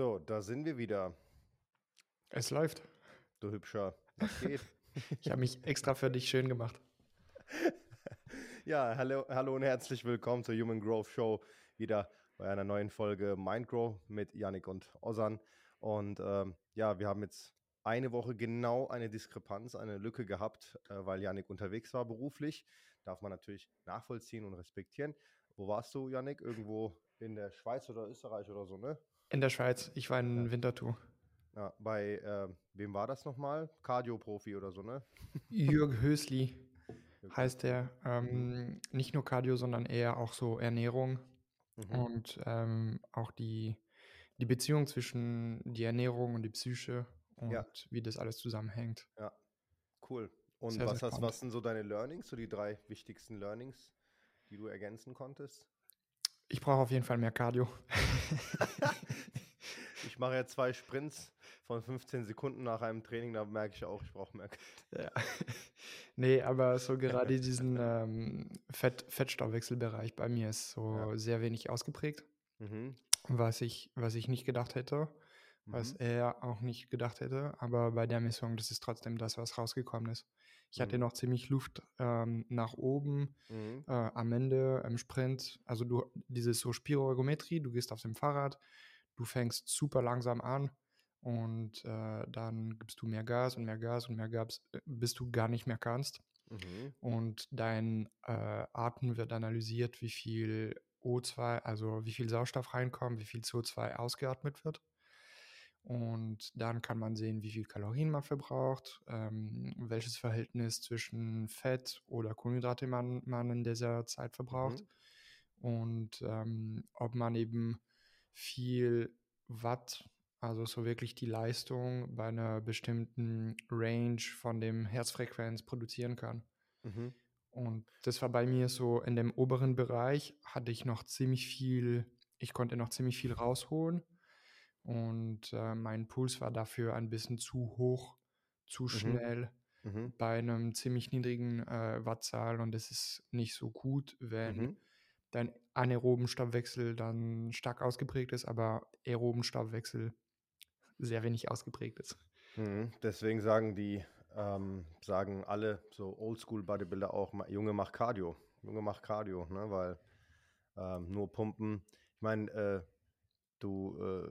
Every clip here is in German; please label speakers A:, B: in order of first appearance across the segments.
A: So, da sind wir wieder.
B: Es läuft.
A: Du hübscher. Was geht?
B: Ich habe mich extra für dich schön gemacht.
A: ja, hallo, hallo und herzlich willkommen zur Human Growth Show. Wieder bei einer neuen Folge Mindgrow mit Yannick und Osan. Und ähm, ja, wir haben jetzt eine Woche genau eine Diskrepanz, eine Lücke gehabt, äh, weil Yannick unterwegs war beruflich. Darf man natürlich nachvollziehen und respektieren. Wo warst du, Yannick? Irgendwo in der Schweiz oder Österreich oder so, ne?
B: In der Schweiz. Ich war in ja. Winterthur.
A: Ja, bei äh, wem war das nochmal? Cardio-Profi oder so, ne?
B: Jürg Hösli heißt der. Ähm, nicht nur Cardio, sondern eher auch so Ernährung mhm. und ähm, auch die, die Beziehung zwischen die Ernährung und die Psyche und ja. wie das alles zusammenhängt.
A: Ja, cool. Und sehr, was, sehr hast, was sind so deine Learnings, so die drei wichtigsten Learnings, die du ergänzen konntest?
B: Ich brauche auf jeden Fall mehr Cardio.
A: ich mache ja zwei Sprints von 15 Sekunden nach einem Training, da merke ich auch, ich brauche mehr.
B: Ja. Nee, aber so gerade diesen ähm, Fett, Fettstoffwechselbereich bei mir ist so ja. sehr wenig ausgeprägt, mhm. was, ich, was ich nicht gedacht hätte was mhm. er auch nicht gedacht hätte. Aber bei der Messung, das ist trotzdem das, was rausgekommen ist. Ich mhm. hatte noch ziemlich Luft ähm, nach oben mhm. äh, am Ende im Sprint. Also du, diese so Spiroergometrie, du gehst auf dem Fahrrad, du fängst super langsam an und äh, dann gibst du mehr Gas und mehr Gas und mehr Gas, äh, bis du gar nicht mehr kannst. Mhm. Und dein äh, Atem wird analysiert, wie viel O2, also wie viel Sauerstoff reinkommt, wie viel CO2 ausgeatmet wird. Und dann kann man sehen, wie viel Kalorien man verbraucht, ähm, welches Verhältnis zwischen Fett oder Kohlenhydrate man, man in dieser Zeit verbraucht mhm. und ähm, ob man eben viel Watt, also so wirklich die Leistung bei einer bestimmten Range von dem Herzfrequenz produzieren kann. Mhm. Und das war bei mir so in dem oberen Bereich hatte ich noch ziemlich viel, ich konnte noch ziemlich viel rausholen und äh, mein Puls war dafür ein bisschen zu hoch, zu mhm. schnell mhm. bei einem ziemlich niedrigen äh, Wattzahl und es ist nicht so gut, wenn mhm. dein anaeroben Stoffwechsel dann stark ausgeprägt ist, aber aeroben Stoffwechsel sehr wenig ausgeprägt ist.
A: Mhm. Deswegen sagen die, ähm, sagen alle so Oldschool Bodybuilder auch, Junge mach Cardio, Junge mach Cardio, ne, weil ähm, nur Pumpen. Ich meine, äh, du äh,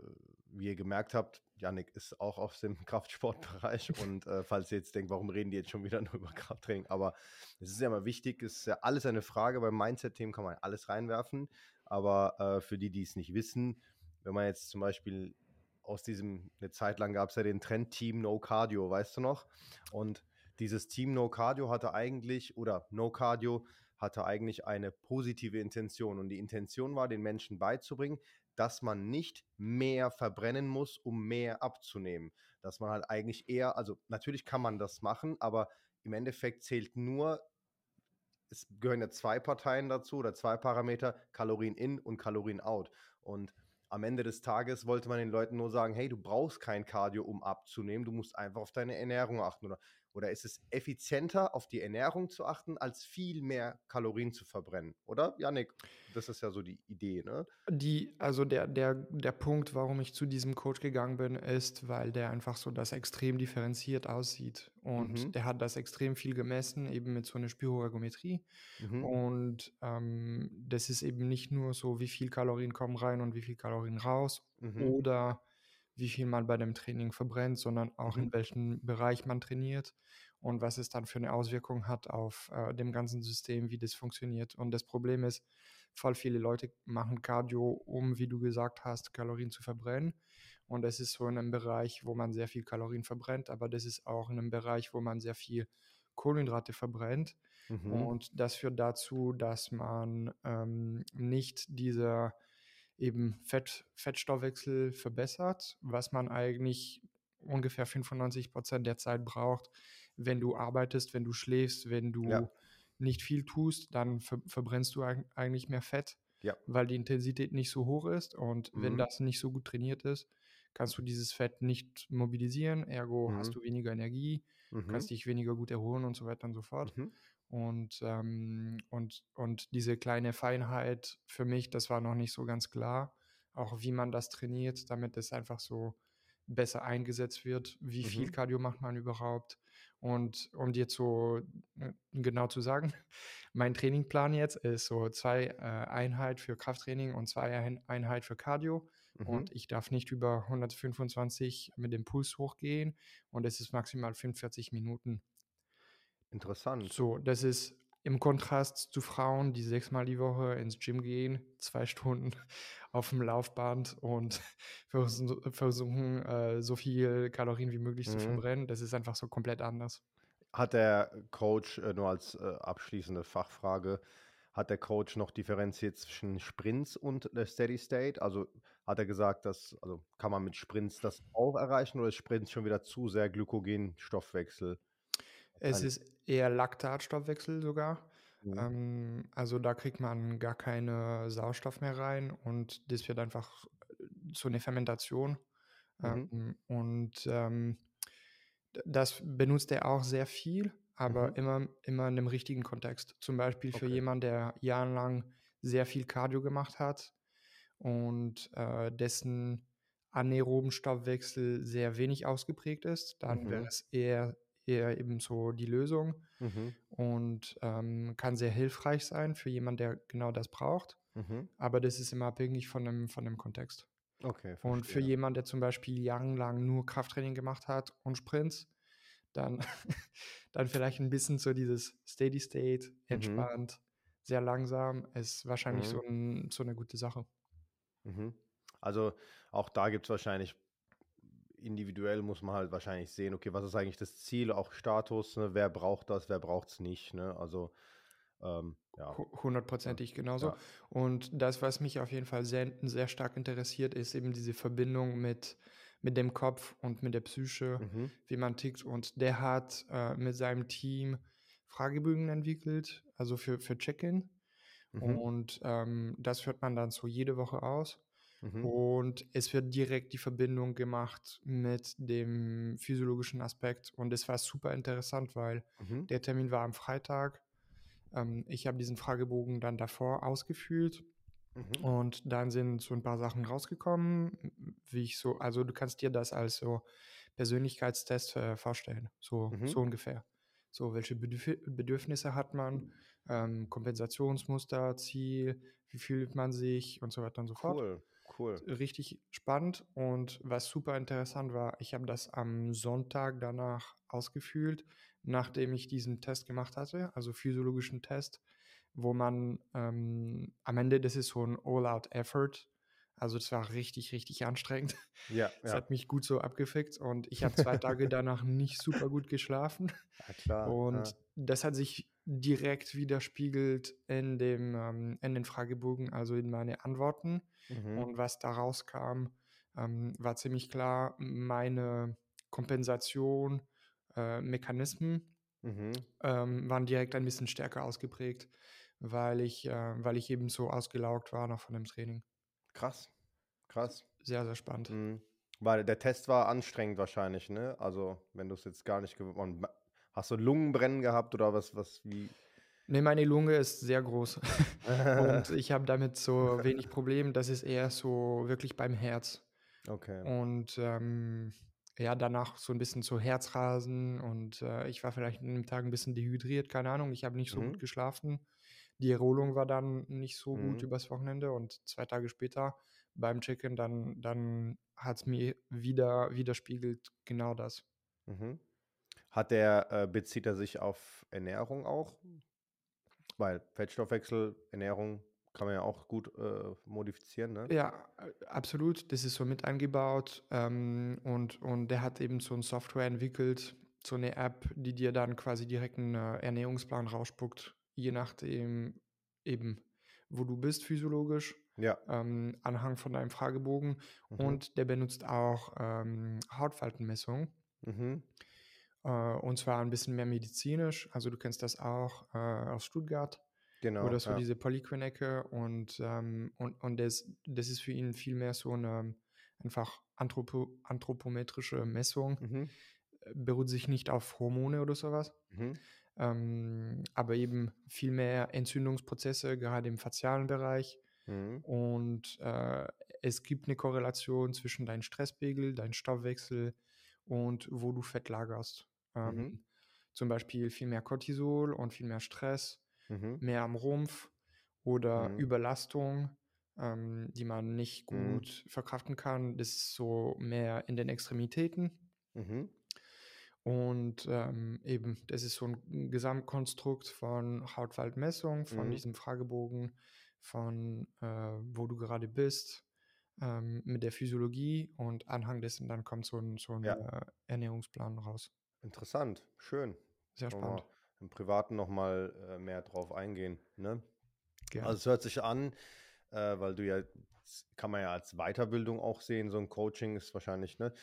A: wie ihr gemerkt habt, Yannick ist auch aus dem Kraftsportbereich und äh, falls ihr jetzt denkt, warum reden die jetzt schon wieder nur über Krafttraining, aber es ist ja immer wichtig, es ist ja alles eine Frage, beim Mindset-Themen kann man alles reinwerfen, aber äh, für die, die es nicht wissen, wenn man jetzt zum Beispiel aus diesem, eine Zeit lang gab es ja den Trend Team No Cardio, weißt du noch? Und dieses Team No Cardio hatte eigentlich, oder No Cardio hatte eigentlich eine positive Intention. Und die Intention war, den Menschen beizubringen, dass man nicht mehr verbrennen muss, um mehr abzunehmen. Dass man halt eigentlich eher, also natürlich kann man das machen, aber im Endeffekt zählt nur, es gehören ja zwei Parteien dazu oder zwei Parameter, Kalorien in und Kalorien out. Und am Ende des Tages wollte man den Leuten nur sagen, hey, du brauchst kein Cardio, um abzunehmen, du musst einfach auf deine Ernährung achten oder oder ist es effizienter, auf die Ernährung zu achten, als viel mehr Kalorien zu verbrennen? Oder, Janik? Das ist ja so die Idee, ne?
B: Die, also der, der, der Punkt, warum ich zu diesem Coach gegangen bin, ist, weil der einfach so das extrem differenziert aussieht. Und mhm. der hat das extrem viel gemessen, eben mit so einer Spiroergometrie. Mhm. Und ähm, das ist eben nicht nur so, wie viel Kalorien kommen rein und wie viel Kalorien raus. Mhm. Oder wie viel man bei dem Training verbrennt, sondern auch mhm. in welchem Bereich man trainiert und was es dann für eine Auswirkung hat auf äh, dem ganzen System, wie das funktioniert. Und das Problem ist, voll viele Leute machen Cardio, um, wie du gesagt hast, Kalorien zu verbrennen. Und das ist so in einem Bereich, wo man sehr viel Kalorien verbrennt, aber das ist auch in einem Bereich, wo man sehr viel Kohlenhydrate verbrennt. Mhm. Und das führt dazu, dass man ähm, nicht dieser eben Fett, Fettstoffwechsel verbessert, was man eigentlich ungefähr 95 Prozent der Zeit braucht, wenn du arbeitest, wenn du schläfst, wenn du ja. nicht viel tust, dann ver verbrennst du eigentlich mehr Fett, ja. weil die Intensität nicht so hoch ist. Und mhm. wenn das nicht so gut trainiert ist, kannst du dieses Fett nicht mobilisieren, ergo mhm. hast du weniger Energie, mhm. kannst dich weniger gut erholen und so weiter und so fort. Und, ähm, und, und diese kleine Feinheit für mich, das war noch nicht so ganz klar. auch wie man das trainiert, damit es einfach so besser eingesetzt wird. Wie viel
A: Mhm.
B: Cardio macht man überhaupt? Und um dir zu äh, genau zu sagen, mein Trainingplan jetzt ist so zwei äh, Einheit für Krafttraining und zwei Ein Einheit für Cardio.
A: Mhm.
B: Und ich darf nicht über 125 mit dem Puls hochgehen und es ist maximal 45 Minuten.
A: Interessant.
B: So, das ist im Kontrast zu Frauen, die sechsmal die Woche ins Gym gehen, zwei Stunden auf dem Laufband und versuchen, äh, so viel Kalorien wie möglich zu
A: Mhm.
B: verbrennen. Das ist einfach so komplett anders.
A: Hat der Coach, äh, nur als äh, abschließende Fachfrage, hat der Coach noch differenziert zwischen Sprints und der Steady State? Also hat er gesagt, dass, also kann man mit Sprints das auch erreichen oder ist Sprints schon wieder zu sehr Glykogenstoffwechsel?
B: Es ist eher Laktatstoffwechsel sogar.
A: Mhm.
B: Ähm, also da kriegt man gar keinen Sauerstoff mehr rein und das wird einfach äh, so eine Fermentation.
A: Mhm.
B: Ähm, und ähm, das benutzt er auch sehr viel, aber
A: Mhm.
B: immer, immer in dem richtigen Kontext. Zum Beispiel für
A: Okay.
B: jemanden, der jahrelang sehr viel Cardio gemacht hat und äh, dessen anaeroben Stoffwechsel sehr wenig ausgeprägt ist, dann wäre
A: Mhm.
B: es eher, eher eben so die Lösung
A: Mhm.
B: und ähm, kann sehr hilfreich sein für jemanden, der genau das braucht.
A: Mhm.
B: Aber das ist immer abhängig von dem, von dem Kontext.
A: Okay,
B: Und für
A: verstehe.
B: jemanden, der zum Beispiel jahrelang nur Krafttraining gemacht hat und Sprints, dann, dann vielleicht ein bisschen so dieses Steady State,
A: Mhm.
B: entspannt, sehr langsam, ist wahrscheinlich
A: Mhm.
B: so, ein, so eine gute Sache.
A: Mhm. Also auch da gibt es wahrscheinlich, individuell muss man halt wahrscheinlich sehen, okay, was ist eigentlich das Ziel, auch Status, ne? Wer braucht das, wer braucht es nicht, ne? Also ähm, ja,
B: Hu-
A: ja,
B: Hundertprozentig genauso.
A: ja.
B: Und das, was mich auf jeden Fall sehr, sehr stark interessiert, ist eben diese Verbindung mit, mit dem Kopf und mit der Psyche,
A: Mhm.
B: wie man tickt. Und der hat äh, mit seinem Team Fragebögen entwickelt, also für, für Check-in.
A: Mhm.
B: Und ähm, das führt man dann so jede Woche aus.
A: Mhm.
B: Und es wird direkt die Verbindung gemacht mit dem physiologischen Aspekt. Und es war super interessant, weil
A: Mhm.
B: der Termin war am Freitag. Ähm, ich habe diesen Fragebogen dann davor ausgefüllt
A: Mhm.
B: und dann sind so ein paar Sachen rausgekommen, wie ich so, also du kannst dir das als so Persönlichkeitstest äh, vorstellen, so,
A: Mhm.
B: so ungefähr. So, welche Bedürf Bedürfnisse hat man, ähm, Kompensationsmuster, Ziel, wie fühlt man sich und so weiter und so fort
A: Cool, cool.
B: richtig spannend und was super interessant war, ich habe das am Sonntag danach ausgefüllt, nachdem ich diesen Test gemacht hatte, also physiologischen Test, wo man ähm, am Ende, das ist so ein All-Out-Effort, also es war richtig, richtig anstrengend.
A: Ja,
B: Es
A: ja.
B: hat mich gut so abgefickt und ich habe zwei Tage danach nicht super gut geschlafen.
A: Ja, klar.
B: Und
A: Ja.
B: das hat sich direkt widerspiegelt in, dem, ähm, in den Fragebogen, also in meine Antworten.
A: Mhm.
B: Und was da rauskam, ähm, war ziemlich klar, meine Kompensation, äh, Mechanismen
A: Mhm.
B: ähm, waren direkt ein bisschen stärker ausgeprägt, weil ich, äh, weil ich eben so ausgelaugt war noch von dem Training.
A: Krass, krass.
B: Sehr, sehr spannend.
A: Mhm. Weil der Test war anstrengend wahrscheinlich, ne? Also wenn du es jetzt gar nicht gewonnen hast du Lungenbrennen gehabt oder was, was, wie?
B: Ne, meine Lunge ist sehr groß und ich habe damit so wenig Problem. Das ist eher so wirklich beim Herz.
A: Okay.
B: Und ähm, ja, danach so ein bisschen so Herzrasen und äh, ich war vielleicht an dem Tag ein bisschen dehydriert, keine Ahnung. Ich habe nicht so
A: Mhm.
B: gut geschlafen. Die Erholung war dann nicht so gut
A: Mhm.
B: übers Wochenende und zwei Tage später beim Check-in, dann, dann hat es mir wieder widerspiegelt genau das.
A: Mhm. Hat der, äh, bezieht er sich auf Ernährung auch? Weil Fettstoffwechsel, Ernährung kann man ja auch gut äh, modifizieren, ne?
B: Ja, absolut. Das ist so mit eingebaut. Ähm, und, und der hat eben so eine Software entwickelt, so eine App, die dir dann quasi direkt einen äh, Ernährungsplan rausspuckt, je nachdem eben, wo du bist physiologisch,
A: Ja.
B: ähm, anhand von deinem Fragebogen.
A: Mhm.
B: Und der benutzt auch ähm, Hautfaltenmessung.
A: Mhm.
B: Äh, und zwar ein bisschen mehr medizinisch. Also du kennst das auch äh, aus Stuttgart
A: Genau.
B: oder so
A: ja.
B: diese Polyquinecke und, ähm, und, und das, das ist für ihn viel mehr so eine einfach anthropo, anthropometrische Messung,
A: Mhm.
B: äh, beruht sich nicht auf Hormone oder sowas,
A: Mhm.
B: ähm, aber eben viel mehr Entzündungsprozesse, gerade im facialen Bereich
A: Mhm.
B: und äh, es gibt eine Korrelation zwischen deinem Stresspegel, deinem Stoffwechsel und wo du Fett lagerst. Ähm, mhm. Zum Beispiel viel mehr Cortisol und viel mehr Stress, mhm. mehr am Rumpf oder mhm. Überlastung, ähm, die man nicht mhm. gut verkraften kann. Das ist so mehr in den Extremitäten. Mhm. Und ähm, eben, das ist so ein Gesamtkonstrukt von Hautfaltmessung, von mhm. diesem Fragebogen, von äh, wo du gerade bist, ähm, mit der Physiologie und anhang dessen dann kommt so ein, so ein ja. äh, Ernährungsplan raus.
A: Interessant, schön.
B: Sehr spannend.
A: Im Privaten nochmal äh, mehr drauf eingehen. Ne? Also es hört sich an, äh, weil du ja, kann man ja als Weiterbildung auch sehen, so ein Coaching ist wahrscheinlich, ne?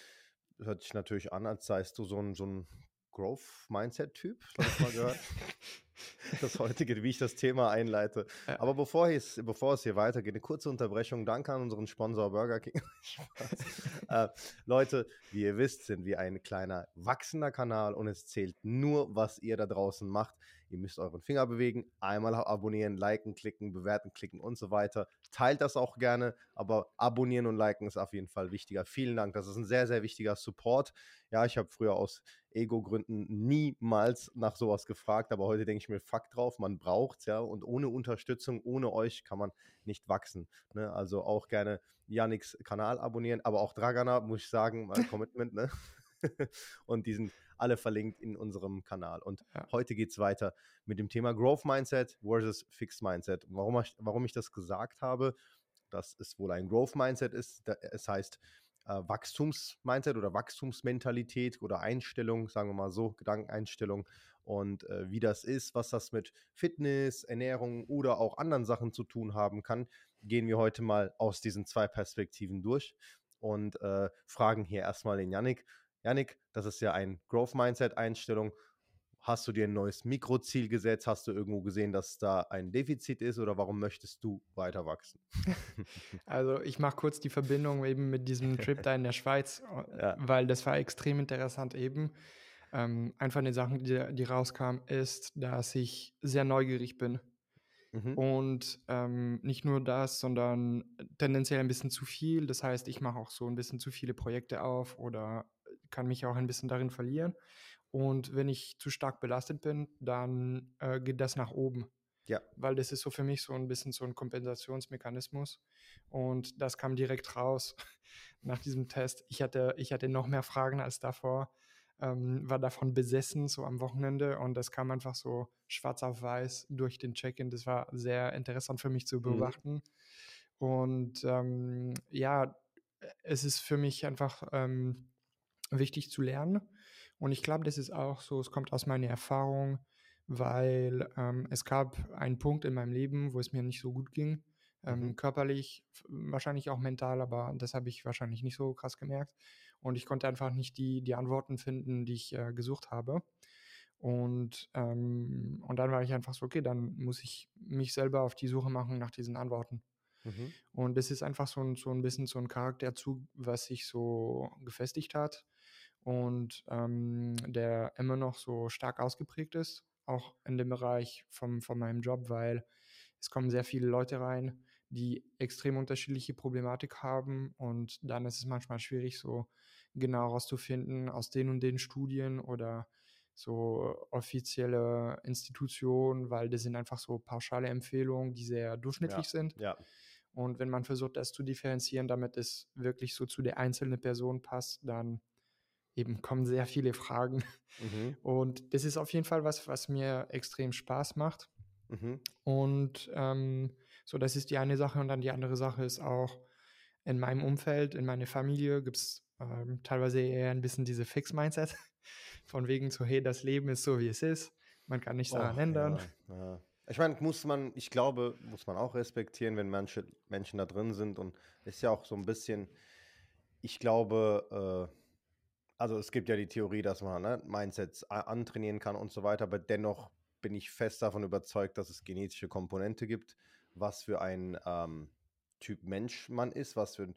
A: Hört sich natürlich an, als seist du so ein, so ein Growth-Mindset-Typ, habe ich mal gehört. das heutige, wie ich das Thema einleite. Ja. Aber bevor es, bevor es hier weitergeht, eine kurze Unterbrechung. Danke an unseren Sponsor Burger King. äh, Leute, wie ihr wisst, sind wir ein kleiner wachsender Kanal und es zählt nur, was ihr da draußen macht. Ihr müsst euren Finger bewegen, einmal abonnieren, liken, klicken, bewerten, klicken und so weiter. Teilt das auch gerne, aber abonnieren und liken ist auf jeden Fall wichtiger. Vielen Dank, das ist ein sehr, sehr wichtiger Support. Ja, ich habe früher aus Ego-Gründen niemals nach sowas gefragt, aber heute denke ich mir, fuck drauf, man braucht es, ja, und ohne Unterstützung, ohne euch kann man nicht wachsen. Ne? Also auch gerne Yannicks Kanal abonnieren, aber auch Dragana, muss ich sagen, mein Commitment, ne? und die sind alle verlinkt in unserem Kanal. Und ja. heute geht es weiter mit dem Thema Growth Mindset versus Fixed Mindset. Warum ich, warum ich das gesagt habe, dass es wohl ein Growth Mindset ist, es heißt äh, Wachstumsmindset oder Wachstumsmentalität oder Einstellung, sagen wir mal so, Gedankeneinstellung und äh, wie das ist, was das mit Fitness, Ernährung oder auch anderen Sachen zu tun haben kann, gehen wir heute mal aus diesen zwei Perspektiven durch und äh, fragen hier erstmal den Yannick, Janik, das ist ja ein Growth Mindset Einstellung. Hast du dir ein neues Mikroziel gesetzt? Hast du irgendwo gesehen, dass da ein Defizit ist oder warum möchtest du weiter wachsen?
B: Also ich mache kurz die Verbindung eben mit diesem Trip da in der Schweiz, äh, ja. weil das war extrem interessant eben. Ähm, einfach eine Sache, die, die rauskam, ist, dass ich sehr neugierig bin. Mhm. Und ähm, nicht nur das, sondern tendenziell ein bisschen zu viel. Das heißt, ich mache auch so ein bisschen zu viele Projekte auf oder kann mich auch ein bisschen darin verlieren. Und wenn ich zu stark belastet bin, dann äh, geht das nach oben. Ja. Weil das ist so für mich so ein bisschen so ein Kompensationsmechanismus. Und das kam direkt raus nach diesem Test. Ich hatte, ich hatte noch mehr Fragen als davor, ähm, war davon besessen, so am Wochenende. Und das kam einfach so schwarz auf weiß durch den Check-in. Das war sehr interessant für mich zu mhm. beobachten. Mhm. Und ähm, ja, es ist für mich einfach ähm, wichtig zu lernen. Und ich glaube, das ist auch so, es kommt aus meiner Erfahrung, weil ähm, es gab einen Punkt in meinem Leben, wo es mir nicht so gut ging. Ähm, mhm. Körperlich, wahrscheinlich auch mental, aber das habe ich wahrscheinlich nicht so krass gemerkt. Und ich konnte einfach nicht die, die Antworten finden, die ich äh, gesucht habe. Und, ähm, und dann war ich einfach so, okay, dann muss ich mich selber auf die Suche machen nach diesen Antworten. Mhm. Und das ist einfach so ein, so ein bisschen so ein Charakterzug, was sich so gefestigt hat und ähm, der immer noch so stark ausgeprägt ist, auch in dem Bereich vom, von meinem Job, weil es kommen sehr viele Leute rein, die extrem unterschiedliche Problematik haben und dann ist es manchmal schwierig, so genau herauszufinden aus den und den Studien oder so offizielle Institutionen, weil das sind einfach so pauschale Empfehlungen, die sehr durchschnittlich
A: ja,
B: sind.
A: Ja.
B: Und wenn man versucht, das zu differenzieren, damit es wirklich so zu der einzelnen Person passt, dann eben kommen sehr viele Fragen. Mhm. Und das ist auf jeden Fall was, was mir extrem Spaß macht. Mhm. Und ähm, so, das ist die eine Sache. Und dann die andere Sache ist auch, in meinem Umfeld, in meiner Familie gibt es ähm, teilweise eher ein bisschen diese Fix-Mindset. Von wegen so, hey, das Leben ist so, wie es ist. Man kann nichts daran oh, ändern.
A: Ja, ja. Ich meine, muss man, ich glaube, muss man auch respektieren, wenn manche Menschen da drin sind. Und ist ja auch so ein bisschen, ich glaube, äh, also es gibt ja die Theorie, dass man ne, Mindsets antrainieren kann und so weiter, aber dennoch bin ich fest davon überzeugt, dass es genetische Komponente gibt, was für ein ähm, Typ Mensch man ist, was für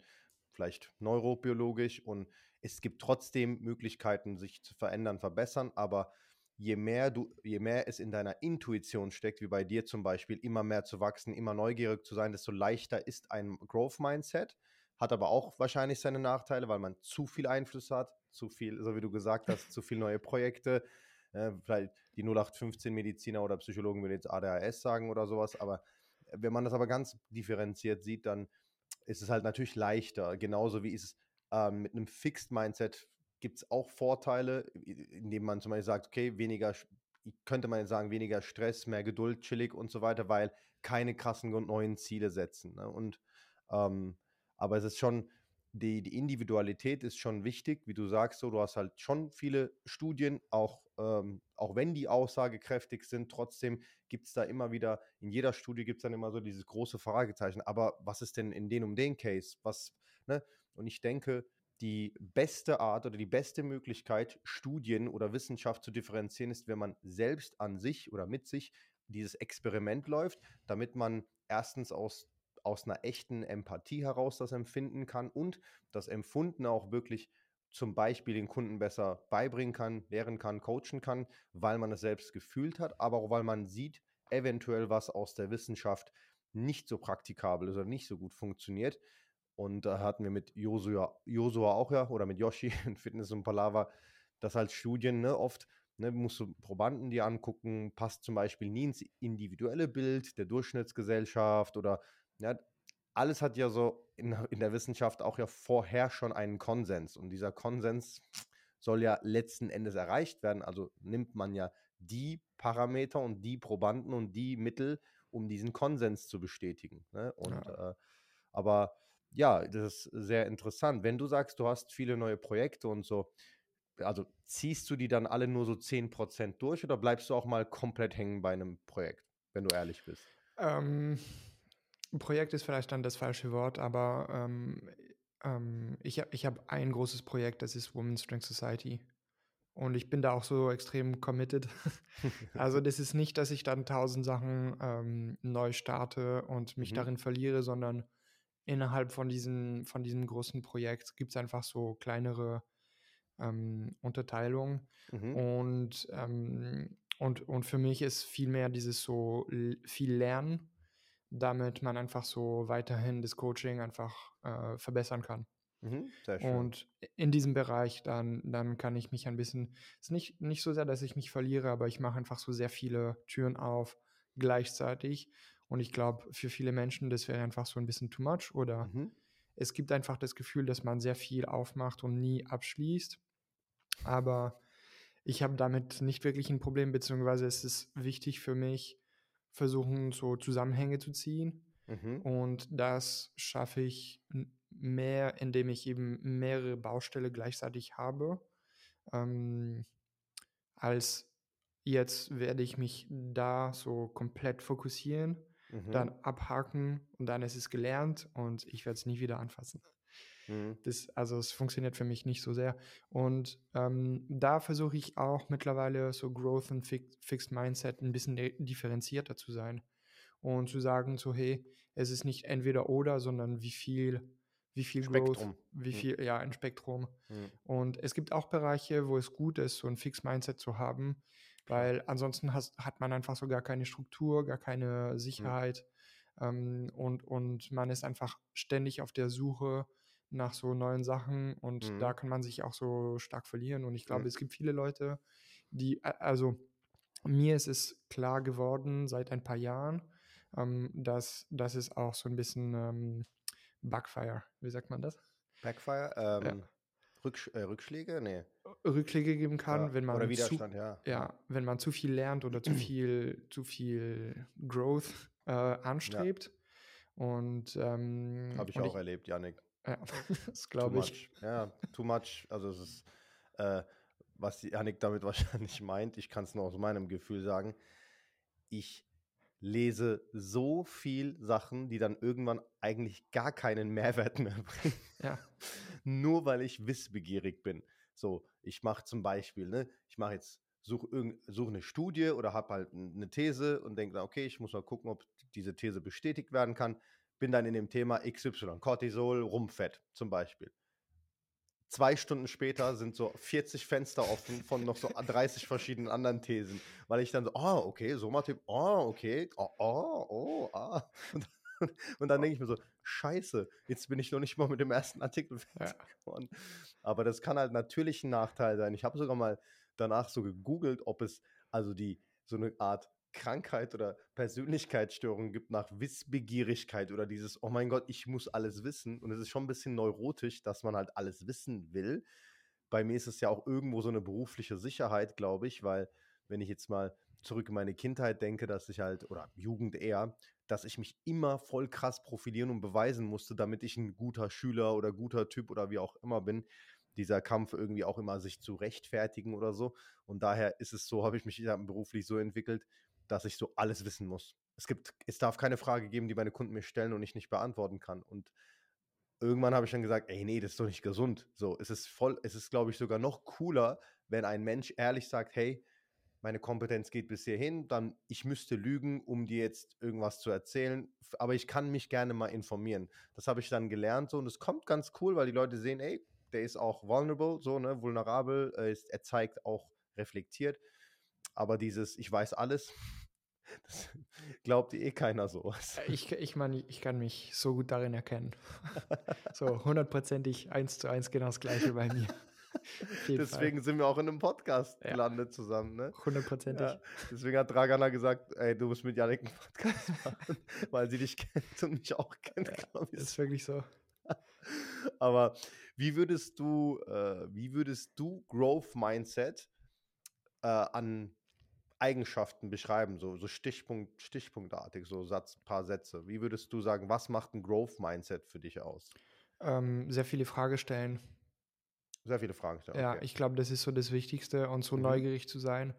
A: vielleicht neurobiologisch und es gibt trotzdem Möglichkeiten, sich zu verändern, verbessern, aber je mehr du, je mehr es in deiner Intuition steckt, wie bei dir zum Beispiel, immer mehr zu wachsen, immer neugierig zu sein, desto leichter ist ein Growth Mindset hat aber auch wahrscheinlich seine Nachteile, weil man zu viel Einfluss hat, zu viel, so wie du gesagt hast, zu viele neue Projekte. Äh, vielleicht die 0815 Mediziner oder Psychologen würden jetzt ADHS sagen oder sowas, aber wenn man das aber ganz differenziert sieht, dann ist es halt natürlich leichter. Genauso wie es ähm, mit einem Fixed Mindset gibt es auch Vorteile, indem man zum Beispiel sagt, okay, weniger, könnte man jetzt sagen, weniger Stress, mehr Geduld, chillig und so weiter, weil keine krassen und neuen Ziele setzen. Ne? Und ähm, aber es ist schon, die, die Individualität ist schon wichtig, wie du sagst, so, du hast halt schon viele Studien, auch, ähm, auch wenn die aussagekräftig sind, trotzdem gibt es da immer wieder, in jeder Studie gibt es dann immer so dieses große Fragezeichen, aber was ist denn in den um den Case? Was, ne? Und ich denke, die beste Art oder die beste Möglichkeit, Studien oder Wissenschaft zu differenzieren, ist, wenn man selbst an sich oder mit sich dieses Experiment läuft, damit man erstens aus aus einer echten Empathie heraus das empfinden kann und das Empfunden auch wirklich zum Beispiel den Kunden besser beibringen kann, lehren kann, coachen kann, weil man es selbst gefühlt hat, aber auch weil man sieht, eventuell was aus der Wissenschaft nicht so praktikabel ist oder nicht so gut funktioniert. Und da hatten wir mit Josua, Josua auch ja, oder mit Yoshi in Fitness und Palava, das als Studien ne, oft ne, musst du Probanden dir angucken, passt zum Beispiel nie ins individuelle Bild der Durchschnittsgesellschaft oder ja, alles hat ja so in, in der Wissenschaft auch ja vorher schon einen Konsens. Und dieser Konsens soll ja letzten Endes erreicht werden. Also nimmt man ja die Parameter und die Probanden und die Mittel, um diesen Konsens zu bestätigen. Ne? Und ja. Äh, aber ja, das ist sehr interessant. Wenn du sagst, du hast viele neue Projekte und so, also ziehst du die dann alle nur so 10% durch oder bleibst du auch mal komplett hängen bei einem Projekt, wenn du ehrlich bist?
B: Ähm, Projekt ist vielleicht dann das falsche Wort, aber ähm, ähm, ich, ich habe ein großes Projekt, das ist Women's Strength Society. Und ich bin da auch so extrem committed. also das ist nicht, dass ich dann tausend Sachen ähm, neu starte und mich mhm. darin verliere, sondern innerhalb von, diesen, von diesem großen Projekt gibt es einfach so kleinere ähm, Unterteilungen. Mhm. Und, ähm, und, und für mich ist vielmehr dieses so viel Lernen damit man einfach so weiterhin das Coaching einfach äh, verbessern kann. Mhm, und in diesem Bereich, dann, dann kann ich mich ein bisschen, es ist nicht, nicht so sehr, dass ich mich verliere, aber ich mache einfach so sehr viele Türen auf gleichzeitig. Und ich glaube, für viele Menschen, das wäre einfach so ein bisschen too much oder mhm. es gibt einfach das Gefühl, dass man sehr viel aufmacht und nie abschließt. Aber ich habe damit nicht wirklich ein Problem, beziehungsweise es ist wichtig für mich, versuchen, so Zusammenhänge zu ziehen. Mhm. Und das schaffe ich mehr, indem ich eben mehrere Baustelle gleichzeitig habe, ähm, als jetzt werde ich mich da so komplett fokussieren, mhm. dann abhaken und dann ist es gelernt und ich werde es nie wieder anfassen. Mhm. Das, also es funktioniert für mich nicht so sehr. Und ähm, da versuche ich auch mittlerweile so Growth und Fixed Mindset ein bisschen differenzierter zu sein. Und zu sagen, so, hey, es ist nicht entweder oder, sondern wie viel, wie viel Spektrum. Growth, wie viel, mhm. ja, ein Spektrum. Mhm. Und es gibt auch Bereiche, wo es gut ist, so ein Fixed Mindset zu haben, weil ansonsten has, hat man einfach so gar keine Struktur, gar keine Sicherheit. Ähm, und, und man ist einfach ständig auf der Suche nach so neuen Sachen und mhm. da kann man sich auch so stark verlieren. Und ich glaube, mhm. es gibt viele Leute, die, also mir ist es klar geworden seit ein paar Jahren, ähm, dass das ist auch so ein bisschen ähm, Backfire, wie sagt man das?
A: Backfire? Ähm, ja. Rücksch äh, Rückschläge? Nee.
B: Rückschläge geben kann, ja. wenn man
A: oder Widerstand, zu, ja.
B: ja, wenn man zu viel lernt oder zu viel, zu viel Growth äh, anstrebt. Und ähm,
A: habe ich auch ich, erlebt, Janik.
B: Ja, das glaube ich.
A: Ja, too much. Also es ist, äh, was Janik damit wahrscheinlich meint, ich kann es nur aus meinem Gefühl sagen, ich lese so viel Sachen, die dann irgendwann eigentlich gar keinen Mehrwert mehr bringen. Ja. Nur weil ich wissbegierig bin. So, ich mache zum Beispiel, ne, ich mache jetzt, suche such eine Studie oder habe halt eine These und denke, okay, ich muss mal gucken, ob diese These bestätigt werden kann bin dann in dem Thema XY, Cortisol, Rumpfett zum Beispiel. Zwei Stunden später sind so 40 Fenster offen von noch so 30 verschiedenen anderen Thesen, weil ich dann so, oh, okay, Somatyp, oh, okay, oh, oh, oh, ah. Und dann denke ich mir so, scheiße, jetzt bin ich noch nicht mal mit dem ersten Artikel fertig ja. geworden. Aber das kann halt natürlich ein Nachteil sein. Ich habe sogar mal danach so gegoogelt, ob es also die so eine Art Krankheit oder Persönlichkeitsstörung gibt nach Wissbegierigkeit oder dieses, oh mein Gott, ich muss alles wissen. Und es ist schon ein bisschen neurotisch, dass man halt alles wissen will. Bei mir ist es ja auch irgendwo so eine berufliche Sicherheit, glaube ich, weil wenn ich jetzt mal zurück in meine Kindheit denke, dass ich halt, oder Jugend eher, dass ich mich immer voll krass profilieren und beweisen musste, damit ich ein guter Schüler oder guter Typ oder wie auch immer bin. Dieser Kampf irgendwie auch immer sich zu rechtfertigen oder so. Und daher ist es so, habe ich mich beruflich so entwickelt, dass ich so alles wissen muss. Es gibt, es darf keine Frage geben, die meine Kunden mir stellen und ich nicht beantworten kann. Und irgendwann habe ich dann gesagt, ey, nee, das ist doch nicht gesund. So, es ist voll, es ist, glaube ich, sogar noch cooler, wenn ein Mensch ehrlich sagt, hey, meine Kompetenz geht bis hierhin, dann ich müsste lügen, um dir jetzt irgendwas zu erzählen, aber ich kann mich gerne mal informieren. Das habe ich dann gelernt so und es kommt ganz cool, weil die Leute sehen, ey, der ist auch vulnerable, so, ne, vulnerabel, äh, ist, er zeigt auch reflektiert, aber dieses ich weiß alles, das glaubt eh keiner so.
B: Äh, ich, ich meine, ich kann mich so gut darin erkennen. so hundertprozentig eins zu eins genau das gleiche bei mir.
A: Deswegen Fall. sind wir auch in einem Podcast ja. gelandet zusammen. Ne?
B: Hundertprozentig. Ja.
A: Deswegen hat Dragana gesagt, ey, du musst mit Janik einen Podcast machen, weil sie dich kennt und mich auch kennt.
B: Ja, ist wirklich so.
A: Aber wie würdest du, äh, wie würdest du Growth Mindset äh, an Eigenschaften beschreiben, so, so Stichpunkt, stichpunktartig, so Satz, paar Sätze. Wie würdest du sagen, was macht ein Growth Mindset für dich aus?
B: Ähm, sehr viele Fragen stellen.
A: Sehr viele Fragen stellen.
B: Ja, ich glaube, das ist so das Wichtigste und so mhm. neugierig zu sein.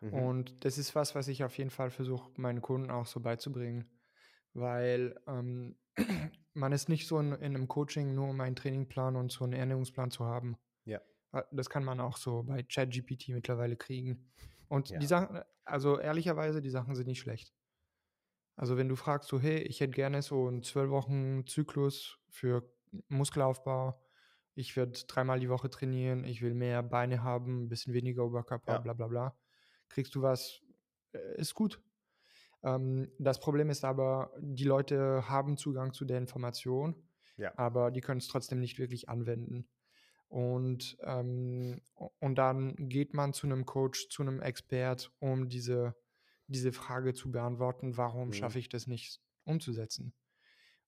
B: Mhm. Und das ist was, was ich auf jeden Fall versuche, meinen Kunden auch so beizubringen. Weil ähm, man ist nicht so in, in, einem Coaching nur um einen Trainingplan und so einen Ernährungsplan zu haben.
A: Ja.
B: Äh, das kann man auch so bei ChatGPT mittlerweile kriegen. Und ja. die Sachen, also ehrlicherweise, die Sachen sind nicht schlecht. Also wenn du fragst so, hey, ich hätte gerne so einen zwölf Wochen Zyklus für Muskelaufbau ich werde dreimal die Woche trainieren, ich will mehr Beine haben, ein bisschen weniger Oberkörper, ja. bla bla bla. Kriegst du was, äh, ist gut. Ähm, das Problem ist aber, die Leute haben Zugang zu der Information, ja. aber die können es trotzdem nicht wirklich anwenden. Und, ähm, und dann geht man zu einem Coach, zu einem Expert, um diese, diese Frage zu beantworten, warum mhm. schaffe ich das nicht umzusetzen?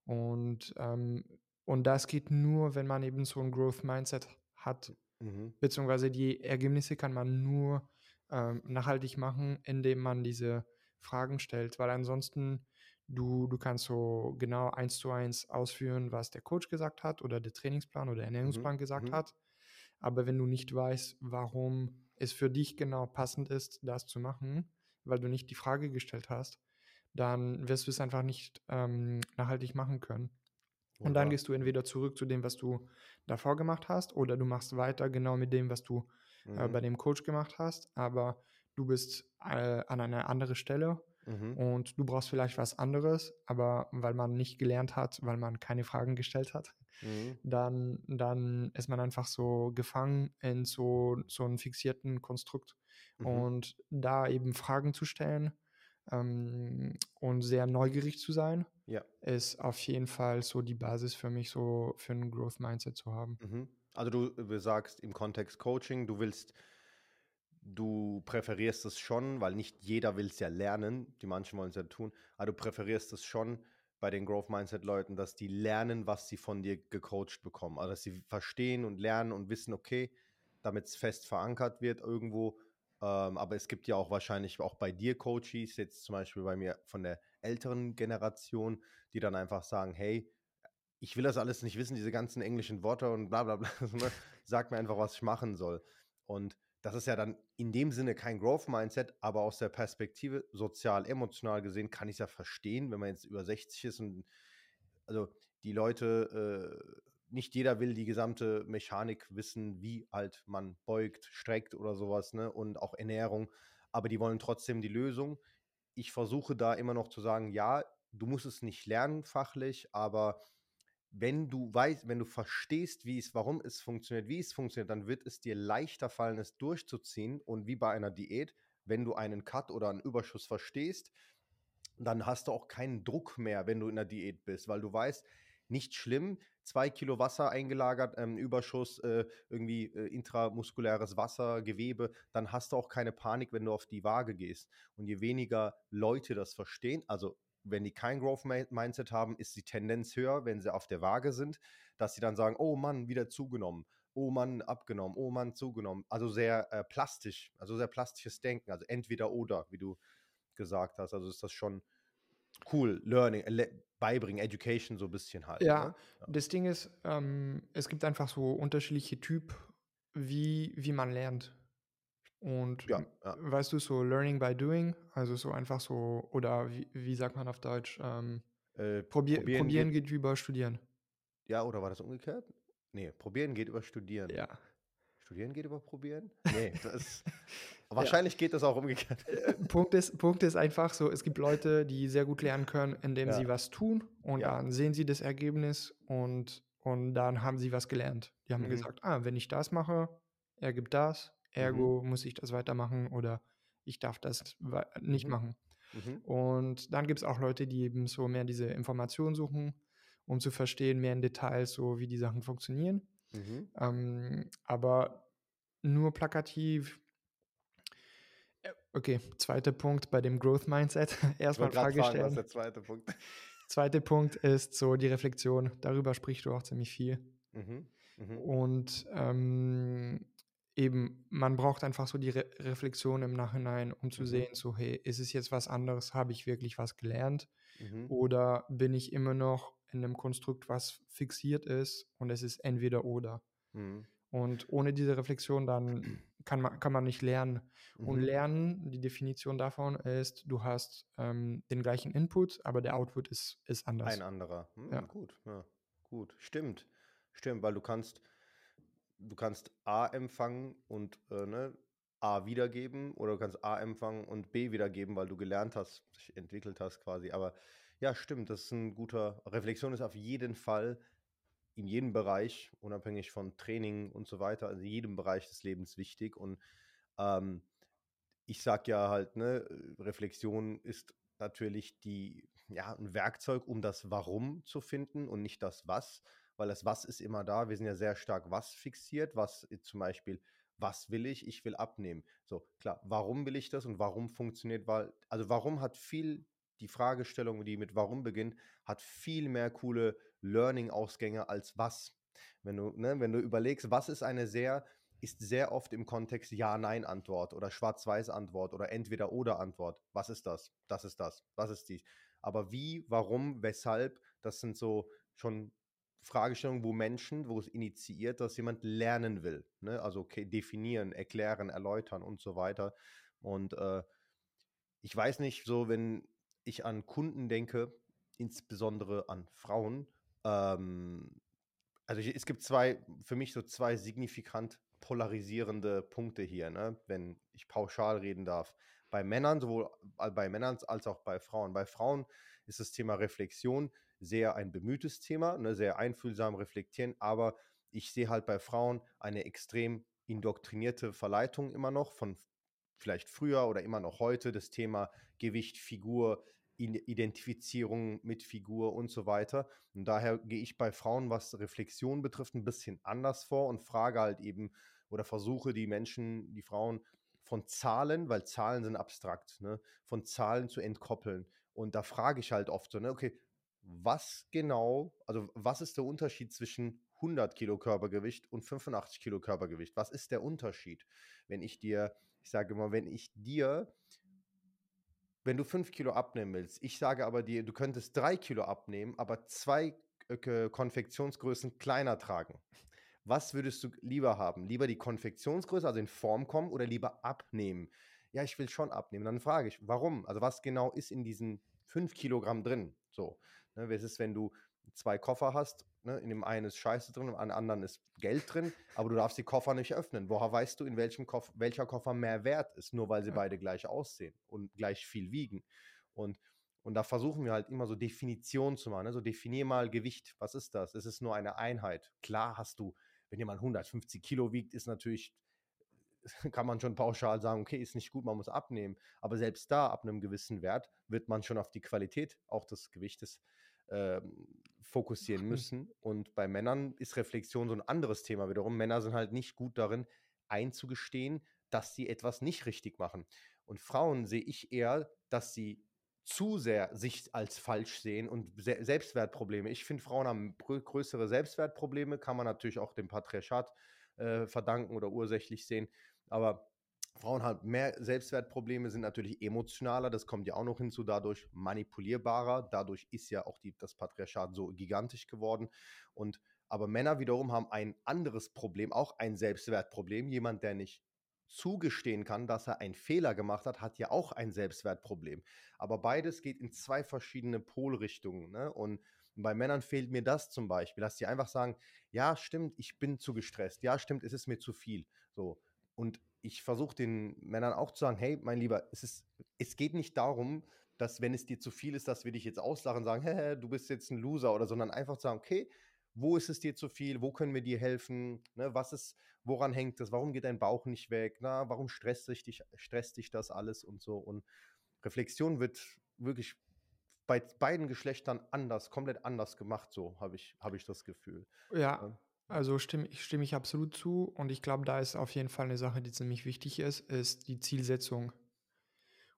B: Und ähm, und das geht nur, wenn man eben so ein Growth Mindset hat. Mhm. Beziehungsweise die Ergebnisse kann man nur ähm, nachhaltig machen, indem man diese Fragen stellt. Weil ansonsten, du, du kannst so genau eins zu eins ausführen, was der Coach gesagt hat oder der Trainingsplan oder der Ernährungsplan mhm. gesagt mhm. hat. Aber wenn du nicht weißt, warum es für dich genau passend ist, das zu machen, weil du nicht die Frage gestellt hast, dann wirst du es einfach nicht ähm, nachhaltig machen können. Und dann gehst du entweder zurück zu dem, was du davor gemacht hast, oder du machst weiter genau mit dem, was du mhm. äh, bei dem Coach gemacht hast, aber du bist äh, an einer anderen Stelle mhm. und du brauchst vielleicht was anderes, aber weil man nicht gelernt hat, weil man keine Fragen gestellt hat, mhm. dann, dann ist man einfach so gefangen in so, so einem fixierten Konstrukt. Mhm. Und da eben Fragen zu stellen ähm, und sehr neugierig zu sein,
A: ja.
B: ist auf jeden Fall so die Basis für mich, so für ein Growth Mindset zu haben.
A: Mhm. Also du, du sagst im Kontext Coaching, du willst, du präferierst es schon, weil nicht jeder will es ja lernen, die manchen wollen es ja tun, aber du präferierst es schon bei den Growth Mindset Leuten, dass die lernen, was sie von dir gecoacht bekommen. Also dass sie verstehen und lernen und wissen, okay, damit es fest verankert wird irgendwo, ähm, aber es gibt ja auch wahrscheinlich auch bei dir Coaches, jetzt zum Beispiel bei mir von der älteren Generation, die dann einfach sagen, hey, ich will das alles nicht wissen, diese ganzen englischen Worte und bla bla bla. Ne? Sag mir einfach, was ich machen soll. Und das ist ja dann in dem Sinne kein Growth-Mindset, aber aus der Perspektive sozial, emotional gesehen kann ich es ja verstehen, wenn man jetzt über 60 ist und also die Leute äh, nicht jeder will die gesamte Mechanik wissen, wie halt man beugt, streckt oder sowas, ne? Und auch Ernährung. Aber die wollen trotzdem die Lösung. Ich versuche da immer noch zu sagen, ja, du musst es nicht lernen fachlich, aber wenn du weißt, wenn du verstehst, wie es, warum es funktioniert, wie es funktioniert, dann wird es dir leichter fallen, es durchzuziehen. Und wie bei einer Diät, wenn du einen Cut oder einen Überschuss verstehst, dann hast du auch keinen Druck mehr, wenn du in der Diät bist, weil du weißt, nicht schlimm, zwei Kilo Wasser eingelagert, ähm, Überschuss, äh, irgendwie äh, intramuskuläres Wasser, Gewebe, dann hast du auch keine Panik, wenn du auf die Waage gehst. Und je weniger Leute das verstehen, also wenn die kein Growth Mindset haben, ist die Tendenz höher, wenn sie auf der Waage sind, dass sie dann sagen, oh Mann, wieder zugenommen, oh Mann, abgenommen, oh Mann, zugenommen. Also sehr äh, plastisch, also sehr plastisches Denken, also entweder oder, wie du gesagt hast. Also ist das schon cool, Learning, äh, beibringen, Education so ein bisschen halt.
B: Ja, ne? ja. das Ding ist, ähm, es gibt einfach so unterschiedliche Typ, wie, wie man lernt. Und ja, ja. weißt du, so Learning by Doing, also so einfach so, oder wie, wie sagt man auf Deutsch? Ähm, äh, probier, probieren, probieren geht, geht über Studieren.
A: Ja, oder war das umgekehrt? Nee, probieren geht über Studieren.
B: Ja.
A: Studieren geht über Probieren? Nee, das wahrscheinlich ja. geht das auch umgekehrt.
B: Äh, Punkt ist, Punkt ist einfach so, es gibt Leute, die sehr gut lernen können, indem sie was tun und dann sehen sie das Ergebnis und, und dann haben sie was gelernt. Die haben mhm. gesagt, ah, wenn ich das mache, ergibt das, ergo mhm. muss ich das weitermachen oder ich darf das nicht mhm. machen. Mhm. Und dann gibt es auch Leute, die eben so mehr diese Informationen suchen, um zu verstehen, mehr in Details, so wie die Sachen funktionieren. Mhm. Ähm, aber nur plakativ. Äh, okay, zweiter Punkt bei dem Growth Mindset. Erstmal Frage fragen, stellen. Was ist der zweite Punkt? Zweiter Punkt ist so die Reflexion. Darüber sprichst du auch ziemlich viel. Mhm. Mhm. Und ähm, eben, man braucht einfach so die Re Reflexion im Nachhinein, um zu mhm. sehen, so, hey, ist es jetzt was anderes? Habe ich wirklich was gelernt? Mhm. Oder bin ich immer noch in einem Konstrukt, was fixiert ist und es ist entweder oder. Mhm. Und ohne diese Reflexion dann kann man, kann man nicht lernen. Mhm. Und lernen, die Definition davon ist, du hast ähm, den gleichen Input, aber der Output ist, ist anders.
A: Ein anderer. Hm, ja. Gut, ja, gut. Stimmt. Stimmt, weil du kannst, du kannst A empfangen und äh, ne, A wiedergeben oder du kannst A empfangen und B wiedergeben, weil du gelernt hast, dich entwickelt hast quasi. Aber ja, stimmt, das ist ein guter Reflexion ist auf jeden Fall in jedem Bereich, unabhängig von Training und so weiter, also in jedem Bereich des Lebens wichtig. Und ähm, ich sage ja halt, ne, Reflexion ist natürlich die, ja, ein Werkzeug, um das Warum zu finden und nicht das Was, weil das Was ist immer da. Wir sind ja sehr stark Was fixiert, was zum Beispiel, was will ich? Ich will abnehmen. So, klar, warum will ich das und warum funktioniert, weil, also warum hat viel die Fragestellung, die mit warum beginnt, hat viel mehr coole Learning-Ausgänge als was. Wenn du, ne, wenn du überlegst, was ist eine sehr, ist sehr oft im Kontext Ja-Nein-Antwort oder Schwarz-Weiß-Antwort oder Entweder-Oder-Antwort. Was ist das? Das ist das. Was ist dies? Aber wie, warum, weshalb, das sind so schon Fragestellungen, wo Menschen, wo es initiiert, dass jemand lernen will. Ne? Also okay, definieren, erklären, erläutern und so weiter. Und äh, ich weiß nicht, so wenn ich an Kunden denke, insbesondere an Frauen, ähm, also ich, es gibt zwei, für mich so zwei signifikant polarisierende Punkte hier, ne? wenn ich pauschal reden darf. Bei Männern, sowohl bei Männern als auch bei Frauen. Bei Frauen ist das Thema Reflexion sehr ein bemühtes Thema, ne? sehr einfühlsam reflektieren, aber ich sehe halt bei Frauen eine extrem indoktrinierte Verleitung immer noch von vielleicht früher oder immer noch heute, das Thema Gewicht, Figur, Identifizierung mit Figur und so weiter. Und daher gehe ich bei Frauen, was Reflexion betrifft, ein bisschen anders vor und frage halt eben oder versuche die Menschen, die Frauen von Zahlen, weil Zahlen sind abstrakt, ne, von Zahlen zu entkoppeln. Und da frage ich halt oft so, ne, okay, was genau, also was ist der Unterschied zwischen 100 Kilo Körpergewicht und 85 Kilo Körpergewicht? Was ist der Unterschied? Wenn ich dir, ich sage immer, wenn ich dir wenn du fünf Kilo abnehmen willst, ich sage aber dir, du könntest drei Kilo abnehmen, aber zwei äh, Konfektionsgrößen kleiner tragen. Was würdest du lieber haben? Lieber die Konfektionsgröße, also in Form kommen oder lieber abnehmen? Ja, ich will schon abnehmen. Dann frage ich, warum? Also was genau ist in diesen fünf Kilogramm drin? So, ne, was ist, wenn du zwei Koffer hast, ne, in dem einen ist Scheiße drin, im anderen ist Geld drin, aber du darfst die Koffer nicht öffnen. Woher weißt du, in welchem Koffer, welcher Koffer mehr wert ist, nur weil sie beide gleich aussehen und gleich viel wiegen? Und, und da versuchen wir halt immer so Definitionen zu machen. Ne? So definier mal Gewicht. Was ist das? Es ist nur eine Einheit. Klar hast du, wenn jemand 150 Kilo wiegt, ist natürlich kann man schon pauschal sagen, okay, ist nicht gut, man muss abnehmen. Aber selbst da, ab einem gewissen Wert, wird man schon auf die Qualität auch des Gewichtes äh, fokussieren müssen. Und bei Männern ist Reflexion so ein anderes Thema wiederum. Männer sind halt nicht gut darin, einzugestehen, dass sie etwas nicht richtig machen. Und Frauen sehe ich eher, dass sie zu sehr sich als falsch sehen und Se Selbstwertprobleme. Ich finde, Frauen haben größere Selbstwertprobleme, kann man natürlich auch dem Patriarchat äh, verdanken oder ursächlich sehen. Aber Frauen haben mehr Selbstwertprobleme, sind natürlich emotionaler, das kommt ja auch noch hinzu, dadurch manipulierbarer. Dadurch ist ja auch die, das Patriarchat so gigantisch geworden. Und aber Männer wiederum haben ein anderes Problem, auch ein Selbstwertproblem. Jemand, der nicht zugestehen kann, dass er einen Fehler gemacht hat, hat ja auch ein Selbstwertproblem. Aber beides geht in zwei verschiedene Polrichtungen. Ne? Und bei Männern fehlt mir das zum Beispiel, dass die einfach sagen, ja, stimmt, ich bin zu gestresst. Ja, stimmt, es ist mir zu viel. So. Und ich versuche den Männern auch zu sagen, hey, mein Lieber, es, ist, es geht nicht darum, dass wenn es dir zu viel ist, dass wir dich jetzt auslachen und sagen, hey, du bist jetzt ein Loser oder, sondern einfach zu sagen, okay, wo ist es dir zu viel, wo können wir dir helfen, ne, was ist, woran hängt das, warum geht dein Bauch nicht weg, na, warum stresst dich, stresst dich das alles und so. Und Reflexion wird wirklich bei beiden Geschlechtern anders, komplett anders gemacht, so habe ich, hab ich das Gefühl.
B: Ja, also stimme, stimme ich absolut zu und ich glaube, da ist auf jeden Fall eine Sache, die ziemlich wichtig ist, ist die Zielsetzung.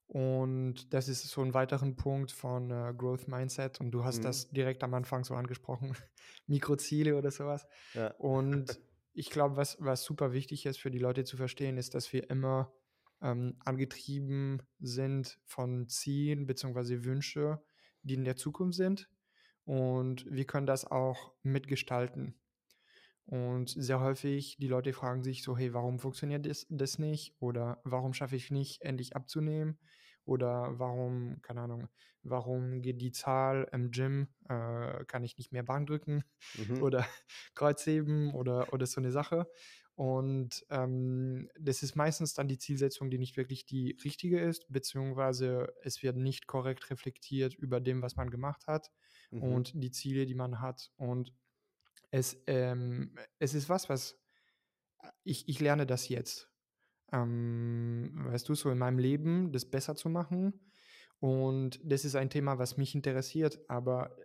B: Und das ist so ein weiterer Punkt von äh, Growth Mindset. Und du hast mhm. das direkt am Anfang so angesprochen, Mikroziele oder sowas. Ja. Und ich glaube, was, was super wichtig ist für die Leute zu verstehen, ist, dass wir immer ähm, angetrieben sind von Zielen bzw. Wünsche, die in der Zukunft sind. Und wir können das auch mitgestalten. Und sehr häufig, die Leute fragen sich so, hey, warum funktioniert das, das nicht? Oder warum schaffe ich nicht, endlich abzunehmen? Oder warum, keine Ahnung, warum geht die Zahl im Gym, äh, kann ich nicht mehr Bank drücken mhm. oder Kreuzheben oder, oder so eine Sache. Und ähm, das ist meistens dann die Zielsetzung, die nicht wirklich die richtige ist, beziehungsweise es wird nicht korrekt reflektiert über dem, was man gemacht hat mhm. und die Ziele, die man hat. Und es, ähm, es ist was, was äh, ich, ich lerne das jetzt. Ähm, weißt du, so in meinem Leben das besser zu machen. Und das ist ein Thema, was mich interessiert, aber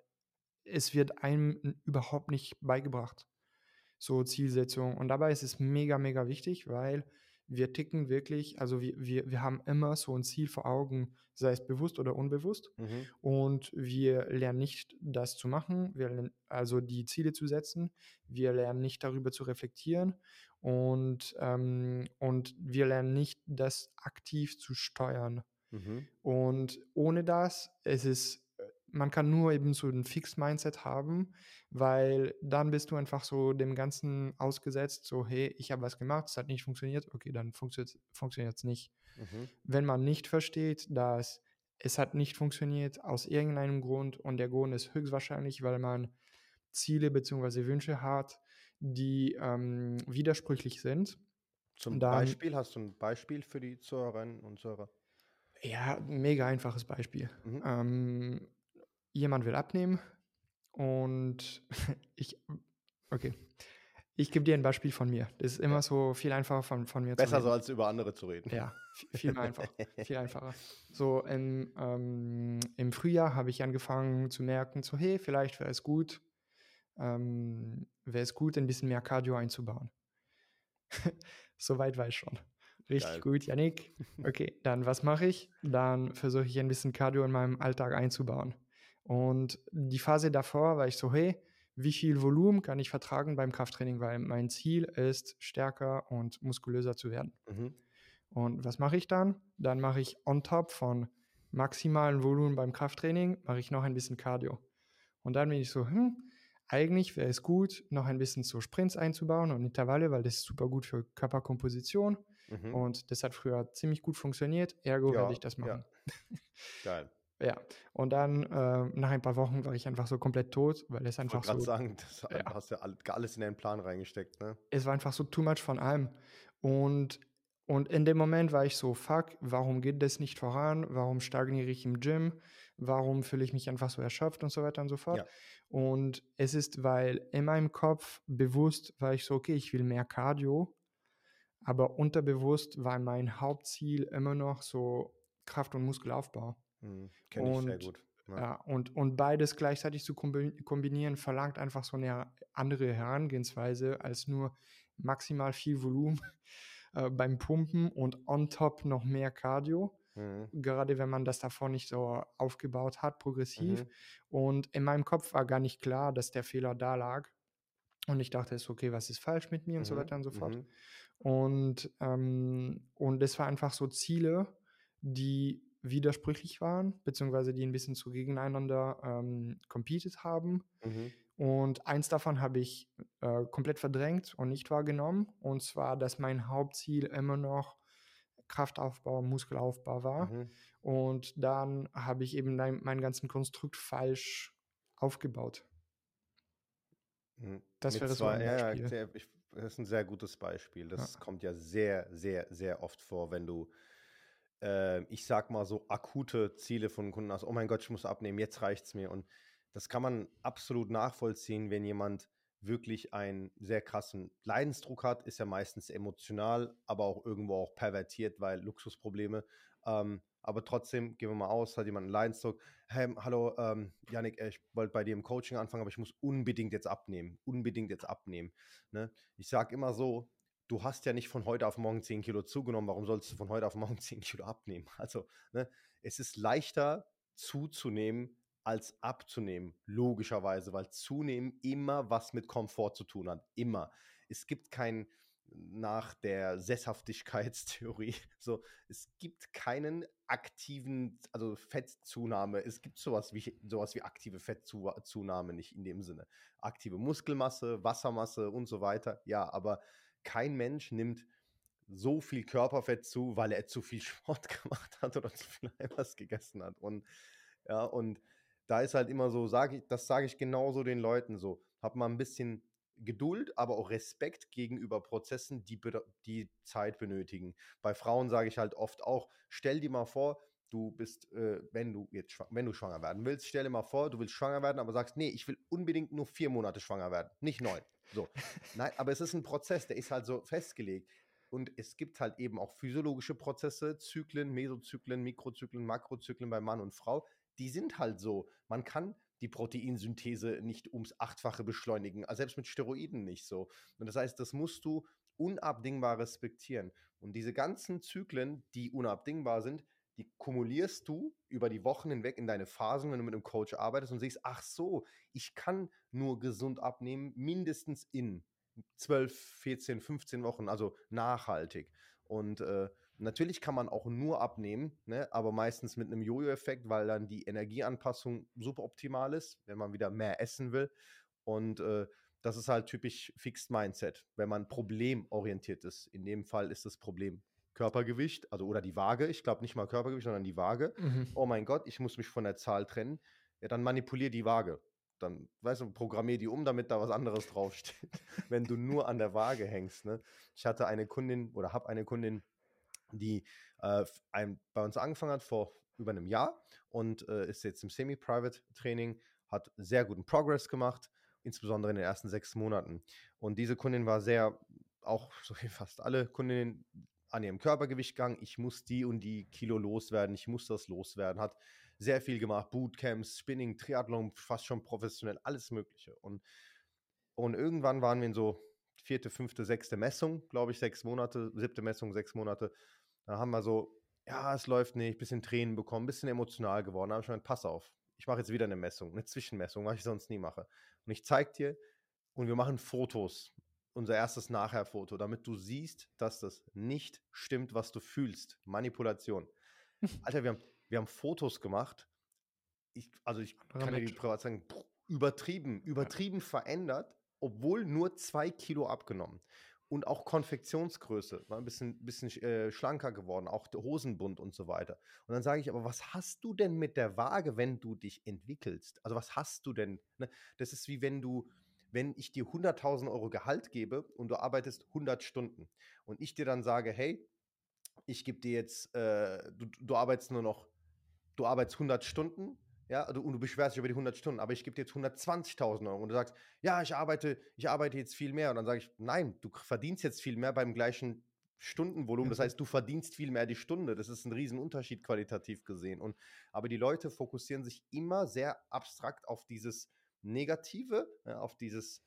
B: es wird einem überhaupt nicht beigebracht. So Zielsetzung. Und dabei ist es mega, mega wichtig, weil wir ticken wirklich, also wir, wir, wir haben immer so ein Ziel vor Augen, sei es bewusst oder unbewusst. Mhm. Und wir lernen nicht, das zu machen, wir lernen, also die Ziele zu setzen. Wir lernen nicht darüber zu reflektieren und, ähm, und wir lernen nicht, das aktiv zu steuern. Mhm. Und ohne das, es ist man kann nur eben so ein Fix-Mindset haben, weil dann bist du einfach so dem Ganzen ausgesetzt, so, hey, ich habe was gemacht, es hat nicht funktioniert, okay, dann funktioniert es nicht. Mhm. Wenn man nicht versteht, dass es hat nicht funktioniert aus irgendeinem Grund und der Grund ist höchstwahrscheinlich, weil man Ziele bzw. Wünsche hat, die ähm, widersprüchlich sind.
A: Zum dann, Beispiel, hast du ein Beispiel für die Zuhörerinnen und Zuhörer?
B: Ja, mega einfaches Beispiel. Mhm. Ähm, jemand will abnehmen und ich, okay, ich gebe dir ein Beispiel von mir. Das ist immer so viel einfacher von, von mir
A: Besser zu reden. so als über andere zu reden.
B: Ja, viel, einfach, viel einfacher. So im, ähm, im Frühjahr habe ich angefangen zu merken, so hey, vielleicht wäre es gut, ähm, wäre es gut, ein bisschen mehr Cardio einzubauen. Soweit war ich schon. Richtig Geil. gut, Janik. Okay, dann was mache ich? Dann versuche ich ein bisschen Cardio in meinem Alltag einzubauen. Und die Phase davor war ich so, hey, wie viel Volumen kann ich vertragen beim Krafttraining, weil mein Ziel ist, stärker und muskulöser zu werden. Mhm. Und was mache ich dann? Dann mache ich on top von maximalen Volumen beim Krafttraining, mache ich noch ein bisschen Cardio. Und dann bin ich so, hm, eigentlich wäre es gut, noch ein bisschen so Sprints einzubauen und Intervalle, weil das ist super gut für Körperkomposition. Mhm. Und das hat früher ziemlich gut funktioniert, ergo ja, werde ich das machen. Ja. Geil. Ja, und dann äh, nach ein paar Wochen war ich einfach so komplett tot, weil es einfach ich so.
A: Ich sagen, das ja. hast du ja alles in deinen Plan reingesteckt, ne?
B: Es war einfach so too much von allem. Und, und in dem Moment war ich so, fuck, warum geht das nicht voran? Warum stagniere ich im Gym? Warum fühle ich mich einfach so erschöpft und so weiter und so fort? Ja. Und es ist, weil in meinem Kopf bewusst war ich so, okay, ich will mehr Cardio, aber unterbewusst war mein Hauptziel immer noch so Kraft- und Muskelaufbau.
A: Mhm, Kenne ich sehr gut.
B: Ja. ja. und, und beides gleichzeitig zu kombinieren, verlangt einfach so eine andere Herangehensweise als nur maximal viel Volumen äh, beim Pumpen und on top noch mehr Cardio. Mhm. Gerade wenn man das davor nicht so aufgebaut hat, progressiv. Mhm. Und in meinem Kopf war gar nicht klar, dass der Fehler da lag. Und ich dachte, ist okay, was ist falsch mit mir mhm. und so mhm. weiter und so fort. Mhm. Und, ähm, und das war einfach so Ziele, die widersprüchlich waren, beziehungsweise die ein bisschen zu gegeneinander ähm, competed haben. Mhm. Und eins davon habe ich äh, komplett verdrängt und nicht wahrgenommen. Und zwar, dass mein Hauptziel immer noch Kraftaufbau, Muskelaufbau war. Mhm. Und dann habe ich eben mein, meinen ganzen Konstrukt falsch aufgebaut.
A: Mhm. Das wäre so ein Beispiel. Ja, ich, das ist ein sehr gutes Beispiel. Das ja. kommt ja sehr, sehr, sehr oft vor, wenn du, äh, ich sag mal so, akute Ziele von Kunden hast. Oh mein Gott, ich muss abnehmen, jetzt reicht es mir. Und das kann man absolut nachvollziehen, wenn jemand wirklich einen sehr krassen Leidensdruck hat, ist ja meistens emotional, aber auch irgendwo auch pervertiert, weil Luxusprobleme. Ähm, aber trotzdem, gehen wir mal aus, hat jemand einen Leidensdruck. Hey, hallo, ähm, Janik, ich wollte bei dir im Coaching anfangen, aber ich muss unbedingt jetzt abnehmen. Unbedingt jetzt abnehmen. Ne? Ich sage immer so, du hast ja nicht von heute auf morgen 10 Kilo zugenommen, warum sollst du von heute auf morgen 10 Kilo abnehmen? Also, ne, es ist leichter zuzunehmen, als abzunehmen, logischerweise, weil zunehmen immer was mit Komfort zu tun hat. Immer. Es gibt kein, nach der Sesshaftigkeitstheorie. So, es gibt keinen aktiven, also Fettzunahme. Es gibt sowas wie, sowas wie aktive Fettzunahme nicht in dem Sinne. Aktive Muskelmasse, Wassermasse und so weiter. Ja, aber kein Mensch nimmt so viel Körperfett zu, weil er zu viel Sport gemacht hat oder zu viel Eiweiß gegessen hat. Und ja, und da ist halt immer so, sage ich, das sage ich genauso den Leuten so. Hab mal ein bisschen Geduld, aber auch Respekt gegenüber Prozessen, die, die Zeit benötigen. Bei Frauen sage ich halt oft auch, stell dir mal vor, du bist, äh, wenn du jetzt wenn du schwanger werden willst, stell dir mal vor, du willst schwanger werden, aber sagst, nee, ich will unbedingt nur vier Monate schwanger werden, nicht neun. So. Nein, aber es ist ein Prozess, der ist halt so festgelegt. Und es gibt halt eben auch physiologische Prozesse, Zyklen, Mesozyklen, Mikrozyklen, Makrozyklen bei Mann und Frau. Die sind halt so. Man kann die Proteinsynthese nicht ums Achtfache beschleunigen, also selbst mit Steroiden nicht so. Und das heißt, das musst du unabdingbar respektieren. Und diese ganzen Zyklen, die unabdingbar sind, die kumulierst du über die Wochen hinweg in deine Phasen, wenn du mit einem Coach arbeitest und siehst, ach so, ich kann nur gesund abnehmen, mindestens in 12, 14, 15 Wochen, also nachhaltig. Und äh, Natürlich kann man auch nur abnehmen, ne? aber meistens mit einem Jojo-Effekt, weil dann die Energieanpassung super optimal ist, wenn man wieder mehr essen will. Und äh, das ist halt typisch Fixed Mindset, wenn man problemorientiert ist. In dem Fall ist das Problem Körpergewicht, also oder die Waage. Ich glaube nicht mal Körpergewicht, sondern die Waage. Mhm. Oh mein Gott, ich muss mich von der Zahl trennen. Ja, dann manipulier die Waage. Dann, weißt du, programmier die um, damit da was anderes draufsteht. wenn du nur an der Waage hängst. Ne? Ich hatte eine Kundin oder habe eine Kundin, die äh, ein, bei uns angefangen hat vor über einem Jahr und äh, ist jetzt im Semi-Private-Training, hat sehr guten Progress gemacht, insbesondere in den ersten sechs Monaten. Und diese Kundin war sehr, auch so wie fast alle Kundinnen, an ihrem Körpergewicht gegangen. Ich muss die und die Kilo loswerden, ich muss das loswerden. Hat sehr viel gemacht, Bootcamps, Spinning, Triathlon, fast schon professionell, alles Mögliche. Und, und irgendwann waren wir in so vierte, fünfte, sechste Messung, glaube ich, sechs Monate, siebte Messung, sechs Monate. Da haben wir so, ja, es läuft nicht, bisschen Tränen bekommen, bisschen emotional geworden. Da habe ich gedacht, pass auf, ich mache jetzt wieder eine Messung, eine Zwischenmessung, was ich sonst nie mache. Und ich zeige dir und wir machen Fotos, unser erstes Nachher-Foto, damit du siehst, dass das nicht stimmt, was du fühlst. Manipulation. Alter, wir haben, wir haben Fotos gemacht. Ich, also ich kann dir die privat sagen, übertrieben, übertrieben ja. verändert, obwohl nur zwei Kilo abgenommen und auch Konfektionsgröße war ein bisschen, bisschen äh, schlanker geworden, auch Hosenbund und so weiter. Und dann sage ich, aber was hast du denn mit der Waage, wenn du dich entwickelst? Also was hast du denn? Ne? Das ist wie wenn du, wenn ich dir 100.000 Euro Gehalt gebe und du arbeitest 100 Stunden und ich dir dann sage, hey, ich gebe dir jetzt, äh, du, du arbeitest nur noch, du arbeitest 100 Stunden ja, du, und du beschwerst dich über die 100 Stunden, aber ich gebe dir jetzt 120.000 Euro und du sagst, ja, ich arbeite, ich arbeite jetzt viel mehr. Und dann sage ich, nein, du verdienst jetzt viel mehr beim gleichen Stundenvolumen. Das heißt, du verdienst viel mehr die Stunde. Das ist ein Riesenunterschied qualitativ gesehen. Und, aber die Leute fokussieren sich immer sehr abstrakt auf dieses Negative, ja, auf dieses,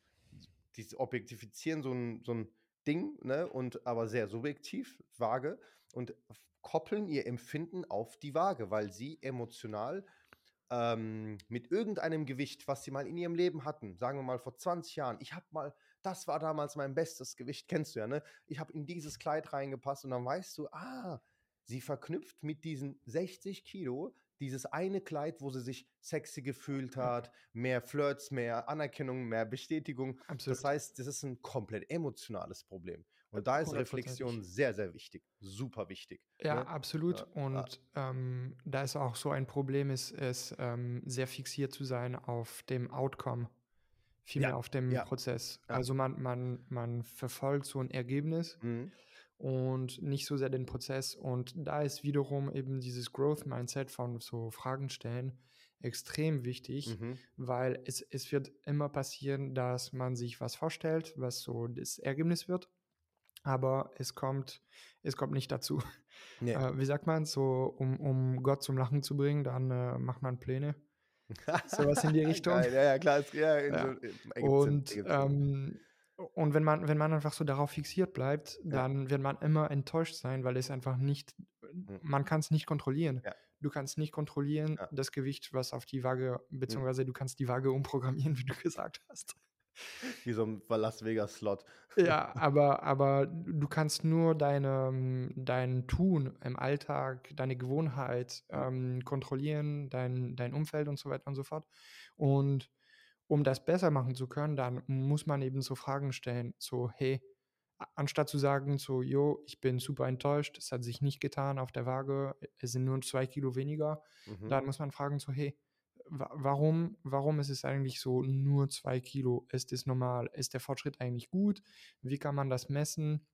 A: dieses Objektifizieren, so ein, so ein Ding, ne, und aber sehr subjektiv, vage, und koppeln ihr Empfinden auf die Waage, weil sie emotional ähm, mit irgendeinem Gewicht, was sie mal in ihrem Leben hatten, sagen wir mal vor 20 Jahren, ich habe mal, das war damals mein bestes Gewicht, kennst du ja, ne? Ich habe in dieses Kleid reingepasst und dann weißt du, ah, sie verknüpft mit diesen 60 Kilo dieses eine Kleid, wo sie sich sexy gefühlt hat, mehr Flirts, mehr Anerkennung, mehr Bestätigung. Absolut. Das heißt, das ist ein komplett emotionales Problem. Und da ist Reflexion sehr, sehr wichtig. Super wichtig.
B: Ja, ne? absolut. Ja, und ähm, da ist auch so ein Problem, ist es ähm, sehr fixiert zu sein auf dem Outcome, vielmehr ja, auf dem Prozess. Also man, man, man verfolgt so ein Ergebnis. Mhm und nicht so sehr den Prozess. Und da ist wiederum eben dieses Growth-Mindset von so Fragen stellen extrem wichtig, mhm. weil es, es wird immer passieren, dass man sich was vorstellt, was so das Ergebnis wird aber es kommt, es kommt nicht dazu. Nee. Äh, wie sagt man, so, um, um Gott zum Lachen zu bringen, dann äh, macht man Pläne. Sowas in die Richtung.
A: ja, ja, klar. Ist, ja,
B: ja. So, und, ähm, und wenn man, wenn man einfach so darauf fixiert bleibt, dann ja. wird man immer enttäuscht sein, weil es einfach nicht, hm. man kann es nicht kontrollieren. Ja. Du kannst nicht kontrollieren das Gewicht, was auf die Waage, hm. beziehungsweise du kannst die Waage umprogrammieren, wie du gesagt hast.
A: Wie so ein Las Vegas-Slot.
B: Ja, aber, aber du kannst nur deine, dein Tun im Alltag, deine Gewohnheit ähm, kontrollieren, dein, dein Umfeld und so weiter und so fort. Und um das besser machen zu können, dann muss man eben so Fragen stellen, so, hey, anstatt zu sagen, so, jo, ich bin super enttäuscht, es hat sich nicht getan auf der Waage, es sind nur zwei Kilo weniger, mhm. dann muss man fragen, so, hey, warum, warum ist es eigentlich so nur zwei Kilo? Ist es normal? Ist der Fortschritt eigentlich gut? Wie kann man das messen?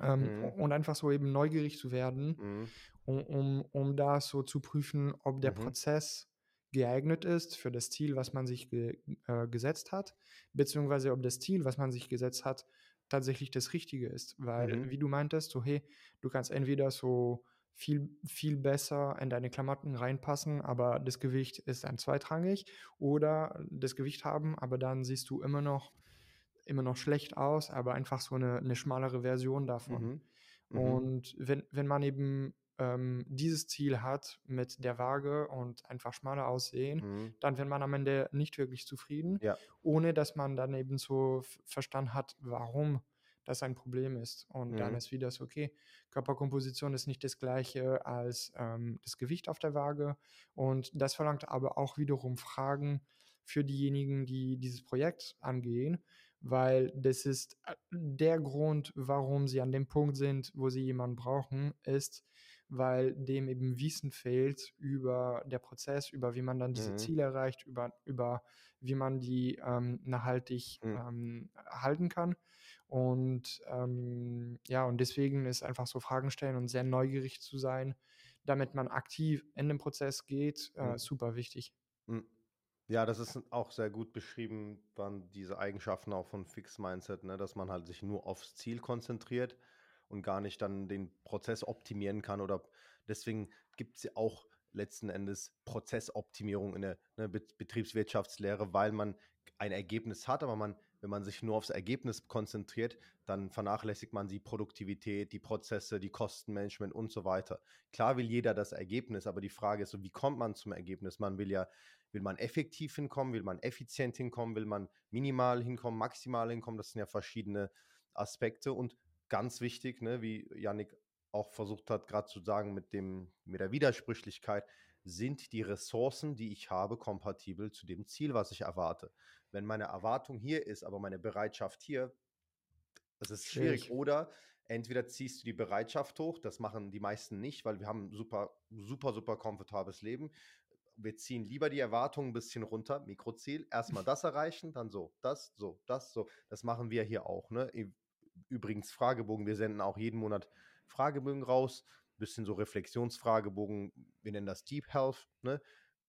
B: Ähm, mhm. Und einfach so eben neugierig zu werden, mhm. um, um, um da so zu prüfen, ob der mhm. Prozess geeignet ist für das Ziel, was man sich ge äh, gesetzt hat, beziehungsweise ob das Ziel, was man sich gesetzt hat, tatsächlich das Richtige ist. Weil, mhm. wie du meintest, so, hey, du kannst entweder so viel, viel besser in deine Klamotten reinpassen, aber das Gewicht ist dann zweitrangig oder das Gewicht haben, aber dann siehst du immer noch immer noch schlecht aus, aber einfach so eine, eine schmalere Version davon. Mhm. Mhm. Und wenn, wenn man eben ähm, dieses Ziel hat mit der Waage und einfach schmaler aussehen, mhm. dann wird man am Ende nicht wirklich zufrieden, ja. ohne dass man dann eben so verstanden hat, warum das ein Problem ist. Und mhm. dann ist wieder so, okay, Körperkomposition ist nicht das gleiche als ähm, das Gewicht auf der Waage. Und das verlangt aber auch wiederum Fragen für diejenigen, die dieses Projekt angehen, weil das ist äh, der Grund, warum sie an dem Punkt sind, wo sie jemanden brauchen, ist, weil dem eben Wissen fehlt über der Prozess, über wie man dann diese mhm. Ziele erreicht, über, über wie man die ähm, nachhaltig mhm. ähm, halten kann. Und ähm, ja, und deswegen ist einfach so Fragen stellen und sehr neugierig zu sein, damit man aktiv in den Prozess geht, äh, mhm. super wichtig.
A: Mhm. Ja, das ist auch sehr gut beschrieben, waren diese Eigenschaften auch von Fix Mindset, ne, dass man halt sich nur aufs Ziel konzentriert und gar nicht dann den Prozess optimieren kann oder deswegen gibt es ja auch letzten Endes Prozessoptimierung in der ne, Betriebswirtschaftslehre, weil man ein Ergebnis hat, aber man wenn man sich nur aufs Ergebnis konzentriert, dann vernachlässigt man die Produktivität, die Prozesse, die Kostenmanagement und so weiter. Klar will jeder das Ergebnis, aber die Frage ist so, wie kommt man zum Ergebnis? Man will ja, will man effektiv hinkommen, will man effizient hinkommen, will man minimal hinkommen, maximal hinkommen? Das sind ja verschiedene Aspekte und ganz wichtig, ne, wie Yannick auch versucht hat, gerade zu sagen, mit, dem, mit der Widersprüchlichkeit, sind die Ressourcen, die ich habe, kompatibel zu dem Ziel, was ich erwarte wenn meine Erwartung hier ist, aber meine Bereitschaft hier, das ist schwierig. schwierig. Oder entweder ziehst du die Bereitschaft hoch, das machen die meisten nicht, weil wir haben ein super, super, super komfortables Leben. Wir ziehen lieber die Erwartungen ein bisschen runter, Mikroziel, erstmal das erreichen, dann so, das, so, das, so. Das machen wir hier auch. Ne? Übrigens Fragebogen, wir senden auch jeden Monat Fragebögen raus, bisschen so Reflexionsfragebogen, wir nennen das Deep Health, ne?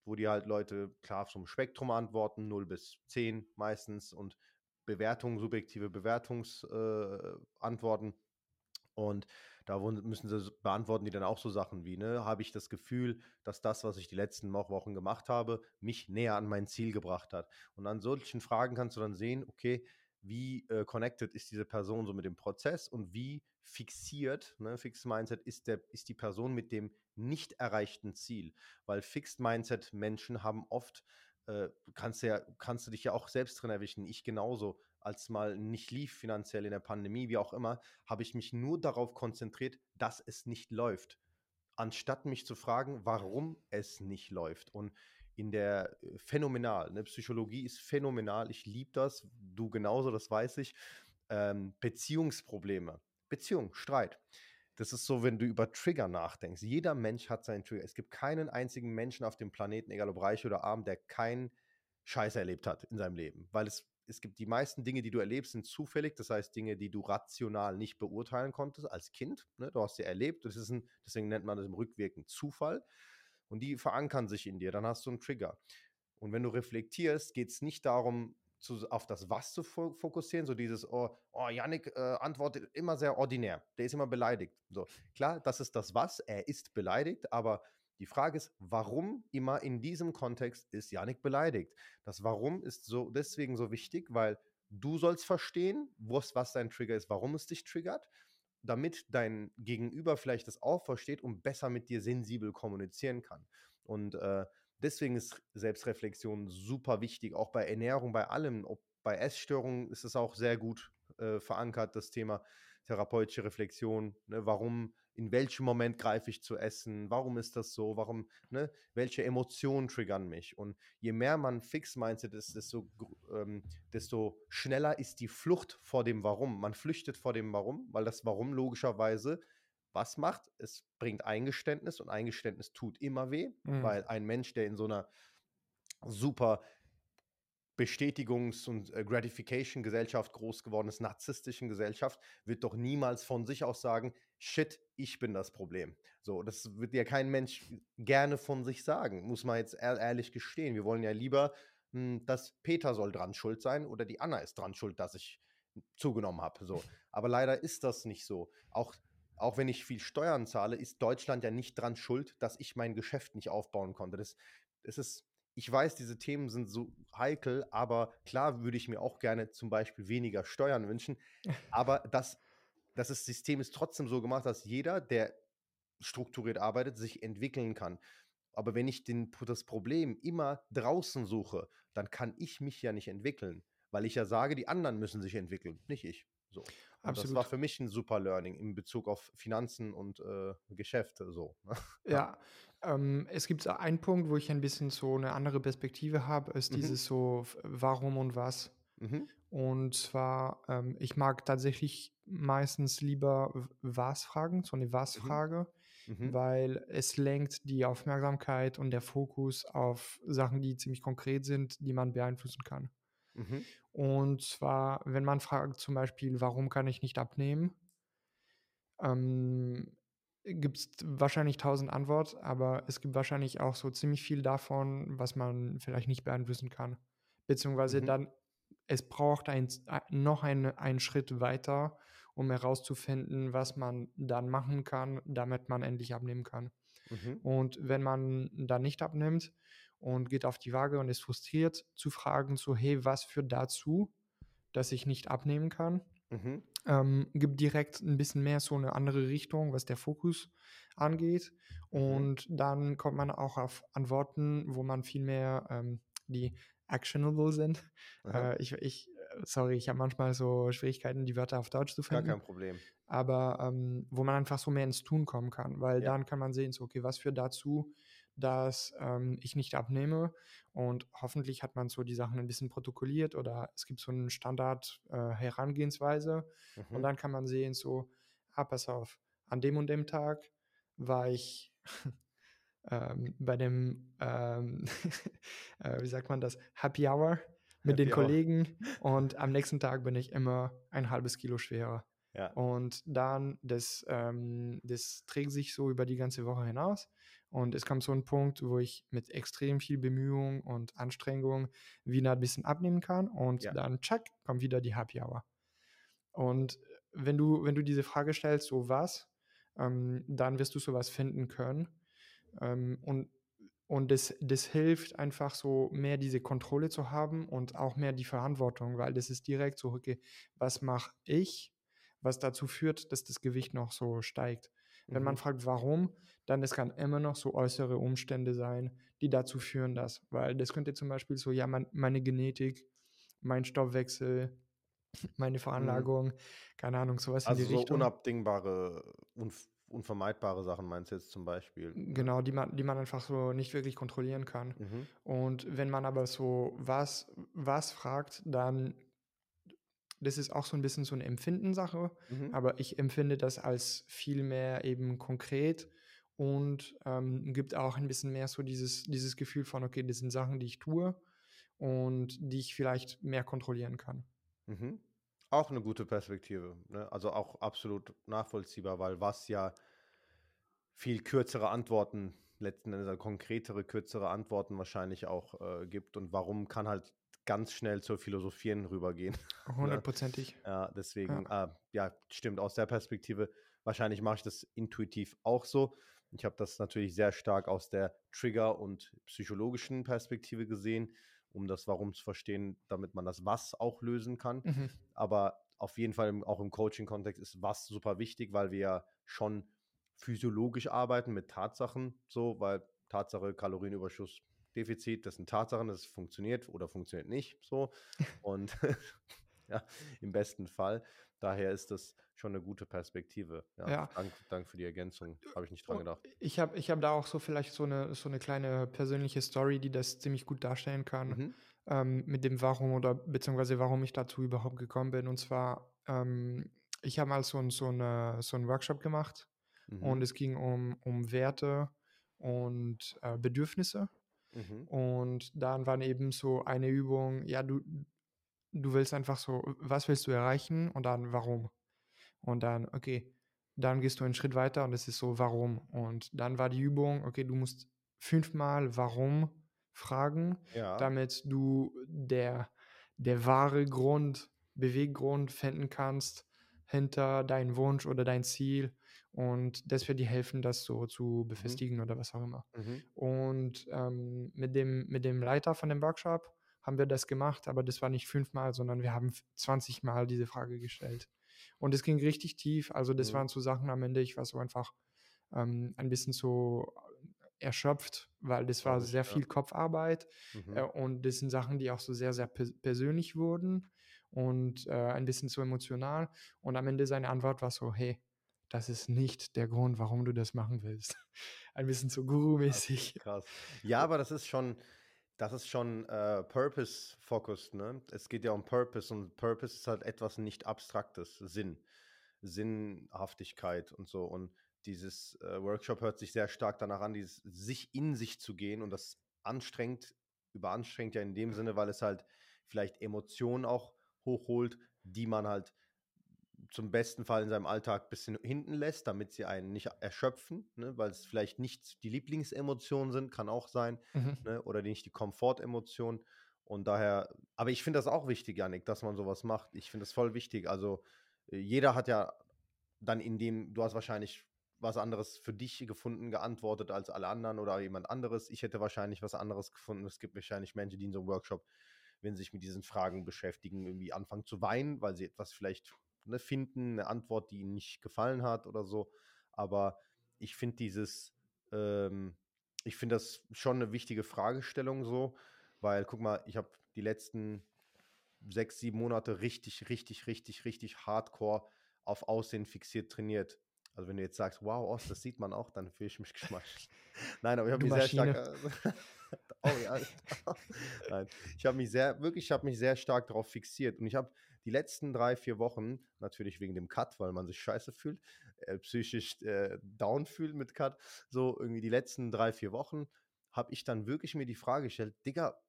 A: wo die halt Leute klar zum Spektrum antworten, 0 bis 10 meistens und Bewertungen, subjektive Bewertungsantworten. Äh, und Da müssen sie beantworten die dann auch so Sachen wie, ne, habe ich das Gefühl, dass das, was ich die letzten Wochen gemacht habe, mich näher an mein Ziel gebracht hat. Und an solchen Fragen kannst du dann sehen, okay, wie äh, connected ist diese Person so mit dem Prozess und wie fixiert, ne, Fixed Mindset ist, der, ist die Person mit dem nicht erreichten Ziel. Weil Fixed Mindset Menschen haben oft, äh, kannst, ja, kannst du dich ja auch selbst drin erwischen, ich genauso, als mal nicht lief finanziell in der Pandemie, wie auch immer, habe ich mich nur darauf konzentriert, dass es nicht läuft, anstatt mich zu fragen, warum es nicht läuft. Und in der äh, phänomenal. Ne? Psychologie ist phänomenal. Ich liebe das. Du genauso, das weiß ich. Ähm, Beziehungsprobleme. Beziehung, Streit. Das ist so, wenn du über Trigger nachdenkst. Jeder Mensch hat seinen Trigger. Es gibt keinen einzigen Menschen auf dem Planeten, egal ob reich oder arm, der keinen Scheiß erlebt hat in seinem Leben. Weil es, es gibt die meisten Dinge, die du erlebst, sind zufällig. Das heißt, Dinge, die du rational nicht beurteilen konntest als Kind. Ne? Du hast sie erlebt. Das ist ein, deswegen nennt man das im Rückwirken Zufall und die verankern sich in dir, dann hast du einen Trigger. Und wenn du reflektierst, geht es nicht darum, zu, auf das Was zu fokussieren, so dieses, oh, oh Yannick äh, antwortet immer sehr ordinär, der ist immer beleidigt. So, klar, das ist das Was, er ist beleidigt, aber die Frage ist, warum immer in diesem Kontext ist Yannick beleidigt? Das Warum ist so deswegen so wichtig, weil du sollst verstehen, was, was dein Trigger ist, warum es dich triggert damit dein Gegenüber vielleicht das auch versteht und besser mit dir sensibel kommunizieren kann. Und äh, deswegen ist Selbstreflexion super wichtig, auch bei Ernährung, bei allem. Ob bei Essstörungen ist es auch sehr gut äh, verankert, das Thema therapeutische Reflexion. Ne? Warum in welchem Moment greife ich zu essen, warum ist das so, warum, ne, welche Emotionen triggern mich. Und je mehr man fix Mindset ist, desto, ähm, desto schneller ist die Flucht vor dem Warum. Man flüchtet vor dem Warum, weil das Warum logischerweise was macht? Es bringt Eingeständnis und Eingeständnis tut immer weh, mhm. weil ein Mensch, der in so einer super Bestätigungs- und äh, Gratification-Gesellschaft groß geworden ist, narzisstischen Gesellschaft, wird doch niemals von sich aus sagen, shit, ich bin das Problem. So, das wird ja kein Mensch gerne von sich sagen, muss man jetzt ehrlich gestehen. Wir wollen ja lieber, hm, dass Peter soll dran schuld sein oder die Anna ist dran schuld, dass ich zugenommen habe. So. Aber leider ist das nicht so. Auch, auch wenn ich viel Steuern zahle, ist Deutschland ja nicht dran schuld, dass ich mein Geschäft nicht aufbauen konnte. Das, das ist ich weiß, diese Themen sind so heikel, aber klar würde ich mir auch gerne zum Beispiel weniger Steuern wünschen. Aber das, das ist, System ist trotzdem so gemacht, dass jeder, der strukturiert arbeitet, sich entwickeln kann. Aber wenn ich den, das Problem immer draußen suche, dann kann ich mich ja nicht entwickeln, weil ich ja sage, die anderen müssen sich entwickeln, nicht ich. So. Das war für mich ein super Learning in Bezug auf Finanzen und äh, Geschäfte. So.
B: Ne? ja, ähm, es gibt einen Punkt, wo ich ein bisschen so eine andere Perspektive habe, ist mhm. dieses so Warum und was. Mhm. Und zwar, ähm, ich mag tatsächlich meistens lieber Was-Fragen, so eine mhm. Was-Frage, mhm. weil es lenkt die Aufmerksamkeit und der Fokus auf Sachen, die ziemlich konkret sind, die man beeinflussen kann. Mhm. Und zwar, wenn man fragt zum Beispiel, warum kann ich nicht abnehmen, ähm, gibt es wahrscheinlich tausend Antworten, aber es gibt wahrscheinlich auch so ziemlich viel davon, was man vielleicht nicht beeinflussen kann. Beziehungsweise mhm. dann, es braucht ein, noch ein, einen Schritt weiter, um herauszufinden, was man dann machen kann, damit man endlich abnehmen kann. Mhm. Und wenn man dann nicht abnimmt und geht auf die Waage und ist frustriert, zu fragen, so, hey, was führt dazu, dass ich nicht abnehmen kann? Mhm. Ähm, gibt direkt ein bisschen mehr so eine andere Richtung, was der Fokus angeht. Mhm. Und dann kommt man auch auf Antworten, wo man viel mehr ähm, die actionable sind. Äh, ich, ich, sorry, ich habe manchmal so Schwierigkeiten, die Wörter auf Deutsch zu finden.
A: Gar kein Problem.
B: Aber ähm, wo man einfach so mehr ins Tun kommen kann, weil ja. dann kann man sehen, so, okay, was führt dazu, dass ähm, ich nicht abnehme. Und hoffentlich hat man so die Sachen ein bisschen protokolliert oder es gibt so eine Standard-Herangehensweise. Äh, mhm. Und dann kann man sehen, so, ah, pass auf, an dem und dem Tag war ich ähm, bei dem, ähm, äh, wie sagt man das, Happy Hour mit Happy den Kollegen und am nächsten Tag bin ich immer ein halbes Kilo schwerer. Ja. Und dann, das, ähm, das trägt sich so über die ganze Woche hinaus. Und es kam so ein Punkt, wo ich mit extrem viel Bemühung und Anstrengung wieder ein bisschen abnehmen kann. Und ja. dann, check, kommt wieder die Happy Hour. Und wenn du, wenn du diese Frage stellst, so was, ähm, dann wirst du sowas finden können. Ähm, und und das, das hilft einfach so mehr diese Kontrolle zu haben und auch mehr die Verantwortung, weil das ist direkt so, okay, was mache ich, was dazu führt, dass das Gewicht noch so steigt. Wenn man
A: Mhm.
B: fragt, warum, dann es kann immer noch so äußere Umstände sein, die dazu führen, dass, weil das könnte zum Beispiel so, ja, mein, meine Genetik, mein Stoffwechsel, meine
A: Mhm.
B: Veranlagung, keine Ahnung, sowas in
A: Also
B: die
A: so
B: Richtung.
A: unabdingbare, unv unvermeidbare Sachen meinst du jetzt zum Beispiel?
B: Genau, die man, die man einfach so nicht wirklich kontrollieren kann.
A: Mhm.
B: Und wenn man aber so was, was fragt, dann, das ist auch so ein bisschen so eine Empfindensache,
A: Mhm.
B: aber ich empfinde das als viel mehr eben konkret und ähm, gibt auch ein bisschen mehr so dieses, dieses Gefühl von, okay, das sind Sachen, die ich tue und die ich vielleicht mehr kontrollieren kann.
A: Mhm. Auch eine gute Perspektive, ne? Also auch absolut nachvollziehbar, weil was ja viel kürzere Antworten letzten Endes, also konkretere, kürzere Antworten wahrscheinlich auch äh, gibt und warum kann halt ganz schnell zur Philosophieren rübergehen. ne?
B: Hundertprozentig.
A: Ja,
B: Ja.
A: deswegen, äh, ja, stimmt, aus der Perspektive, wahrscheinlich mache ich das intuitiv auch so. Ich habe das natürlich sehr stark aus der Trigger- und psychologischen Perspektive gesehen, um das Warum zu verstehen, damit man das Was auch lösen kann.
B: Mhm.
A: Aber auf jeden Fall im, auch im Coaching-Kontext ist Was super wichtig, weil wir ja schon physiologisch arbeiten mit Tatsachen, so, weil Tatsache, Kalorienüberschuss, Defizit, das sind Tatsachen, das funktioniert oder funktioniert nicht, so. Und ja, im besten Fall. Daher ist das schon eine gute Perspektive. Ja,
B: Ja.
A: dank, dank für die Ergänzung. Habe ich nicht dran
B: Und
A: gedacht.
B: ich habe ich hab da auch so vielleicht so eine, so eine kleine persönliche Story, die das ziemlich gut darstellen kann,
A: Mhm.
B: ähm, mit dem Warum oder beziehungsweise warum ich dazu überhaupt gekommen bin. Und zwar, ähm, ich habe mal so, ein- so, eine, so einen Workshop gemacht und
A: Mhm.
B: es ging um, um Werte und äh, Bedürfnisse.
A: Mhm.
B: Und dann waren eben so eine Übung, ja, du, du willst einfach so, was willst du erreichen und dann warum? Und dann, okay, dann gehst du einen Schritt weiter und es ist so, warum? Und dann war die Übung, okay, du musst fünfmal warum fragen,
A: Ja.
B: damit du der, der wahre Grund, Beweggrund finden kannst hinter deinem Wunsch oder dein Ziel. Und das wird dir helfen, das so zu befestigen oder was auch immer.
A: Mhm.
B: Und ähm, mit, dem, mit dem Leiter von dem Workshop haben wir das gemacht, aber das war nicht fünfmal, sondern wir haben 20 Mal diese Frage gestellt. Und es ging richtig tief. Also das
A: Mhm.
B: waren so Sachen am Ende, ich war so einfach ähm, ein bisschen so erschöpft, weil das war sehr viel Kopfarbeit.
A: Mhm.
B: Äh, und das sind Sachen, die auch so sehr, sehr pers persönlich wurden und äh, ein bisschen so emotional. Und am Ende seine Antwort war so, hey, das ist nicht der Grund, warum du das machen willst. Ein bisschen so Guru-mäßig.
A: Krass. Ja, aber das ist schon, das ist schon äh, Purpose-focused, ne? Es geht ja um Purpose und Purpose ist halt etwas nicht Abstraktes, Sinn, Sinnhaftigkeit und so. Und dieses äh, Workshop hört sich sehr stark danach an, dieses sich in sich zu gehen und das anstrengt, überanstrengt ja in dem Sinne, weil es halt vielleicht Emotionen auch hochholt, die man halt zum besten Fall in seinem Alltag ein bisschen hinten lässt, damit sie einen nicht erschöpfen, ne? weil es vielleicht nicht die Lieblingsemotionen sind, kann auch sein,
B: Mhm.
A: ne? oder nicht die Komfortemotionen. Und daher, aber ich finde das auch wichtig, Janik, dass man sowas macht. Ich finde das voll wichtig. Also äh, jeder hat ja dann in dem, du hast wahrscheinlich was anderes für dich gefunden, geantwortet als alle anderen oder jemand anderes. Ich hätte wahrscheinlich was anderes gefunden. Es gibt wahrscheinlich Menschen, die in so einem Workshop, wenn sie sich mit diesen Fragen beschäftigen, irgendwie anfangen zu weinen, weil sie etwas vielleicht ne, finden, eine Antwort, die ihnen nicht gefallen hat oder so. Aber ich finde dieses, ähm, ich finde das schon eine wichtige Fragestellung so, weil guck mal, ich habe die letzten sechs, sieben Monate richtig, richtig, richtig, richtig hardcore auf Aussehen fixiert trainiert. Also wenn du jetzt sagst, wow, Ost, das sieht man auch, dann fühle ich mich geschmeichelt. Nein, aber ich habe mich sehr
B: Maschine.
A: stark. oh ja. Nein, ich habe mich sehr, wirklich, ich habe mich sehr stark darauf fixiert. Und ich habe die letzten drei, vier Wochen, natürlich wegen dem Cut, weil man sich scheiße fühlt, äh, psychisch äh, down fühlt mit Cut, so irgendwie die letzten drei, vier Wochen, habe ich dann wirklich mir die Frage gestellt, Digga,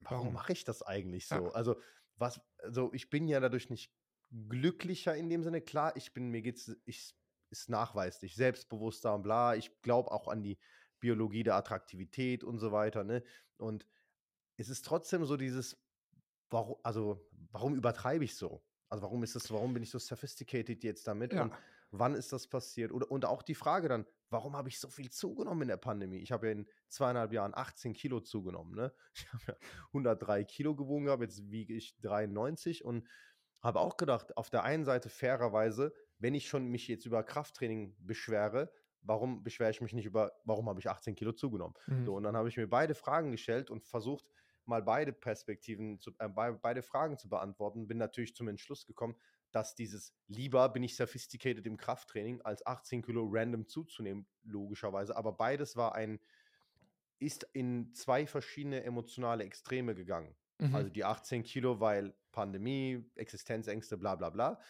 A: warum mache ich das eigentlich
B: Ja.
A: so? Also, was, also ich bin ja dadurch nicht glücklicher in dem Sinne. Klar, ich bin, mir geht's, ich ist nachweislich, selbstbewusster und bla. Ich glaube auch an die Biologie der Attraktivität und so weiter, ne? Und es ist trotzdem so dieses, warum, also warum übertreibe ich so? Also warum ist das, warum bin ich so sophisticated jetzt damit?
B: Ja.
A: Und, wann ist das passiert? Oder, und auch die Frage dann, warum habe ich so viel zugenommen in der Pandemie? Ich habe ja in zweieinhalb Jahren 18 Kilo zugenommen. Ne? Ich habe ja 103 Kilo gewogen gehabt, jetzt wiege ich 93 und habe auch gedacht, auf der einen Seite fairerweise, wenn ich schon mich jetzt über Krafttraining beschwere, warum beschwere ich mich nicht über, warum habe ich 18 Kilo zugenommen? Mhm. So, und dann habe ich mir beide Fragen gestellt und versucht, mal beide Perspektiven, zu, äh, beide Fragen zu beantworten. Bin natürlich zum Entschluss gekommen, dass dieses lieber bin ich sophisticated im Krafttraining, als 18 Kilo random zuzunehmen, logischerweise. Aber beides war ein, ist in zwei verschiedene emotionale Extreme gegangen. Mhm. Also die 18 Kilo, weil Pandemie, Existenzängste, bla bla bla.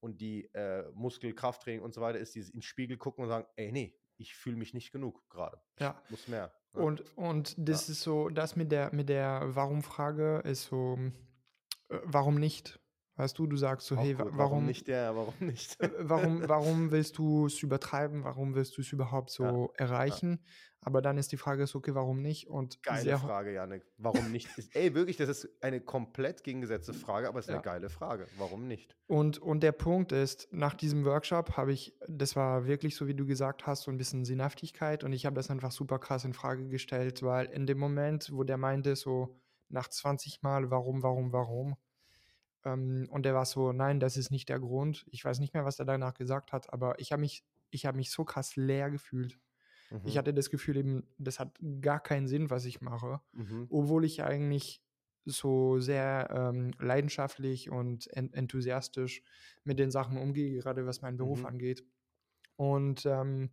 A: Und die äh, Muskelkrafttraining und so weiter ist dieses ins Spiegel gucken und sagen, ey, nee, ich fühle mich nicht genug gerade.
B: Ja.
A: Ich muss mehr.
B: Ja. Und, und das ja. ist so, das mit der, mit der Warum-Frage ist so, äh, warum nicht? Weißt du, du sagst so, Auch hey, gut. warum,
A: warum nicht der, warum nicht?
B: Warum, warum willst du es übertreiben? Warum willst du es überhaupt so ja, erreichen? Ja. Aber dann ist die Frage ist, okay, warum nicht? Und
A: geile Frage, Janik. Warum nicht? Ey, wirklich, das ist eine komplett gegengesetzte Frage, aber es ist ja. eine geile Frage. Warum nicht?
B: Und, und der Punkt ist, nach diesem Workshop habe ich, das war wirklich so, wie du gesagt hast, so ein bisschen Sinnhaftigkeit und ich habe das einfach super krass in Frage gestellt, weil in dem Moment, wo der meinte, so nach 20 Mal, warum, warum, warum, ähm, und der war so, nein, das ist nicht der Grund. Ich weiß nicht mehr, was er danach gesagt hat, aber ich habe mich, ich habe mich so krass leer gefühlt. Mhm. Ich hatte das Gefühl eben, das hat gar keinen Sinn, was ich mache, mhm. obwohl ich eigentlich so sehr ähm, leidenschaftlich und en enthusiastisch mit den Sachen umgehe, gerade was meinen Beruf mhm. angeht. Und, ähm,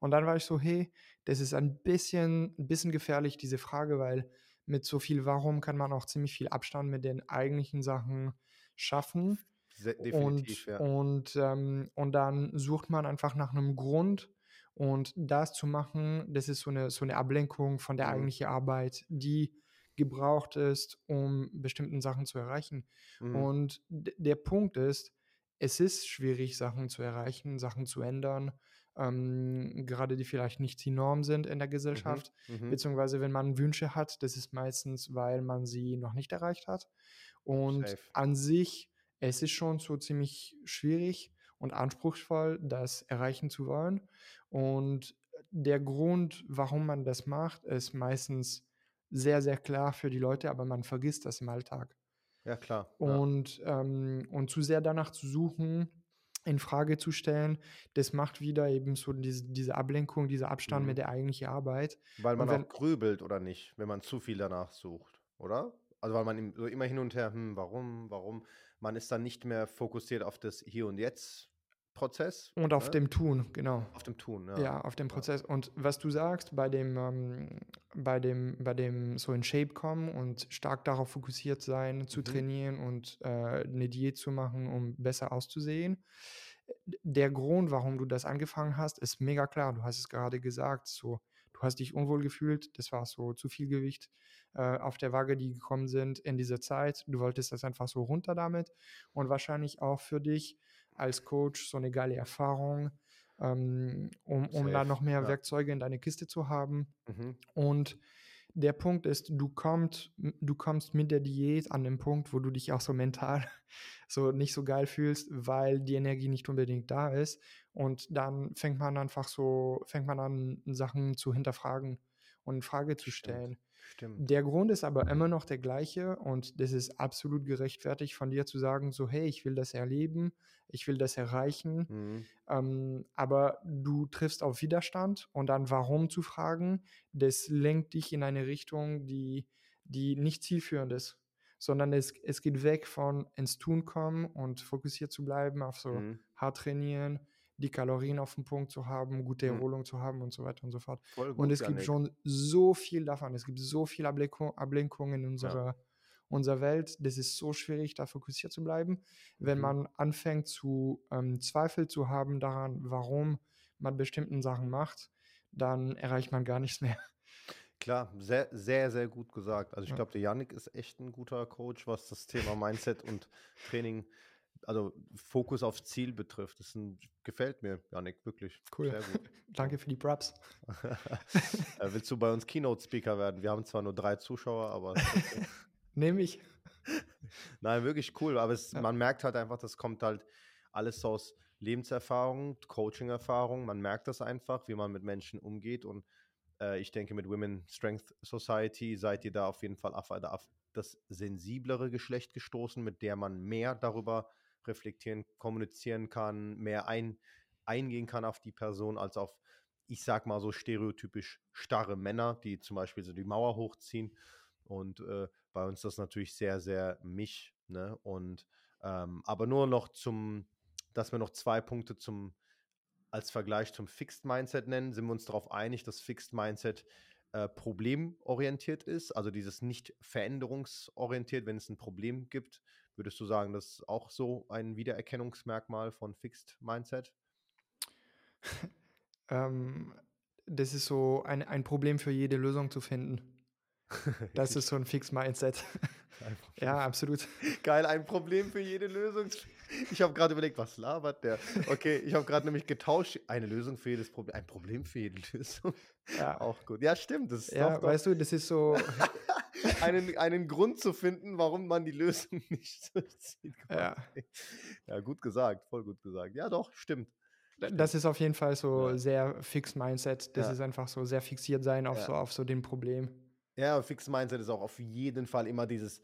B: und dann war ich so, hey, das ist ein bisschen, ein bisschen gefährlich, diese Frage, weil mit so viel Warum kann man auch ziemlich viel Abstand mit den eigentlichen Sachen schaffen. Definitiv, und, ja. und, ähm, und dann sucht man einfach nach einem Grund. Und das zu machen, das ist so eine, so eine Ablenkung von der mhm. eigentlichen Arbeit, die gebraucht ist, um bestimmten Sachen zu erreichen. Mhm. Und der Punkt ist, es ist schwierig, Sachen zu erreichen, Sachen zu ändern, ähm, gerade die vielleicht nicht die Norm sind in der mhm. Gesellschaft, mhm. beziehungsweise wenn man Wünsche hat, das ist meistens, weil man sie noch nicht erreicht hat. Und Safe. an sich, es ist schon so ziemlich schwierig und anspruchsvoll, das erreichen zu wollen. Und der Grund, warum man das macht, ist meistens sehr, sehr klar für die Leute, aber man vergisst das im Alltag.
A: Ja, klar.
B: Und, ja. Ähm, und zu sehr danach zu suchen, in Frage zu stellen, das macht wieder eben so diese, diese Ablenkung, dieser Abstand mhm. mit der eigentlichen Arbeit.
A: Weil man wenn, auch grübelt oder nicht, wenn man zu viel danach sucht, oder? Also weil man so immer hin und her, hm, warum, warum? Man ist dann nicht mehr fokussiert auf das Hier und Jetzt Prozess.
B: Und auf ne? dem Tun, genau.
A: Auf dem Tun,
B: ja. Ja, auf dem Prozess. Und was du sagst, bei dem, ähm, bei dem, bei dem so in Shape kommen und stark darauf fokussiert sein, zu mhm. trainieren und äh, eine Diät zu machen, um besser auszusehen. Der Grund, warum du das angefangen hast, ist mega klar. Du hast es gerade gesagt, so du hast dich unwohl gefühlt, das war so zu viel Gewicht äh, auf der Waage, die gekommen sind in dieser Zeit. Du wolltest das einfach so runter damit und wahrscheinlich auch für dich als Coach so eine geile Erfahrung, ähm, um, um da noch mehr ja. Werkzeuge in deine Kiste zu haben. Mhm. Und der Punkt ist, du kommst, du kommst mit der Diät an den Punkt, wo du dich auch so mental so nicht so geil fühlst, weil die Energie nicht unbedingt da ist. Und dann fängt man einfach so, fängt man an, Sachen zu hinterfragen und in Frage zu stellen. Stimmt. Der Grund ist aber immer noch der gleiche und das ist absolut gerechtfertigt von dir zu sagen, so hey, ich will das erleben, ich will das erreichen, mhm. ähm, aber du triffst auf Widerstand und dann warum zu fragen, das lenkt dich in eine Richtung, die, die nicht zielführend ist, sondern es, es geht weg von ins Tun kommen und fokussiert zu bleiben auf so mhm. hart trainieren, die Kalorien auf dem Punkt zu haben, gute mhm. Erholung mhm. zu haben und so weiter und so fort. Gut, und es gibt schon so viel davon. Es gibt so viel Ablenkung, Ablenkung in unserer, ja. unserer Welt. Das ist so schwierig, da fokussiert zu bleiben. Wenn mhm. man anfängt zu ähm, Zweifel zu haben daran, warum man bestimmten Sachen macht, dann erreicht man gar nichts mehr.
A: Klar, sehr, sehr, sehr gut gesagt. Also ich ja. glaube, der Yannick ist echt ein guter Coach, was das Thema Mindset und Training also Fokus auf Ziel betrifft. Das ein, gefällt mir, Janik, wirklich.
B: Cool. Danke für die Props.
A: äh, willst du bei uns Keynote-Speaker werden? Wir haben zwar nur drei Zuschauer, aber.
B: Nehme ich.
A: Nein, wirklich cool. Aber es, ja. man merkt halt einfach, das kommt halt alles aus Lebenserfahrung, Coaching-Erfahrung. Man merkt das einfach, wie man mit Menschen umgeht. Und äh, ich denke, mit Women Strength Society seid ihr da auf jeden Fall auf, auf das sensiblere Geschlecht gestoßen, mit der man mehr darüber reflektieren, kommunizieren kann, mehr ein, eingehen kann auf die Person, als auf, ich sag mal so stereotypisch starre Männer, die zum Beispiel so die Mauer hochziehen. Und äh, bei uns das natürlich sehr, sehr mich. Ne? Und ähm, aber nur noch zum, dass wir noch zwei Punkte zum als Vergleich zum Fixed Mindset nennen, sind wir uns darauf einig, dass Fixed Mindset äh, problemorientiert ist, also dieses nicht veränderungsorientiert, wenn es ein Problem gibt. Würdest du sagen, das ist auch so ein Wiedererkennungsmerkmal von Fixed Mindset?
B: ähm, das ist so ein, ein Problem für jede Lösung zu finden. Das ist so ein Fix-Mindset. ja, absolut.
A: Geil, ein Problem für jede Lösung. Ich habe gerade überlegt, was labert der? Okay, ich habe gerade nämlich getauscht. Eine Lösung für jedes Problem. Ein Problem für jede Lösung. Ja. Auch gut. Ja, stimmt. Das
B: ja, weißt du, das ist so.
A: Einen, einen Grund zu finden, warum man die Lösung nicht durchzieht. Ja. ja, gut gesagt. Voll gut gesagt. Ja, doch, stimmt.
B: Das ist auf jeden Fall so ja. sehr fix Mindset. Das ja. ist einfach so sehr fixiert sein auf, ja. so, auf so dem Problem.
A: Ja, Fixed Mindset ist auch auf jeden Fall immer dieses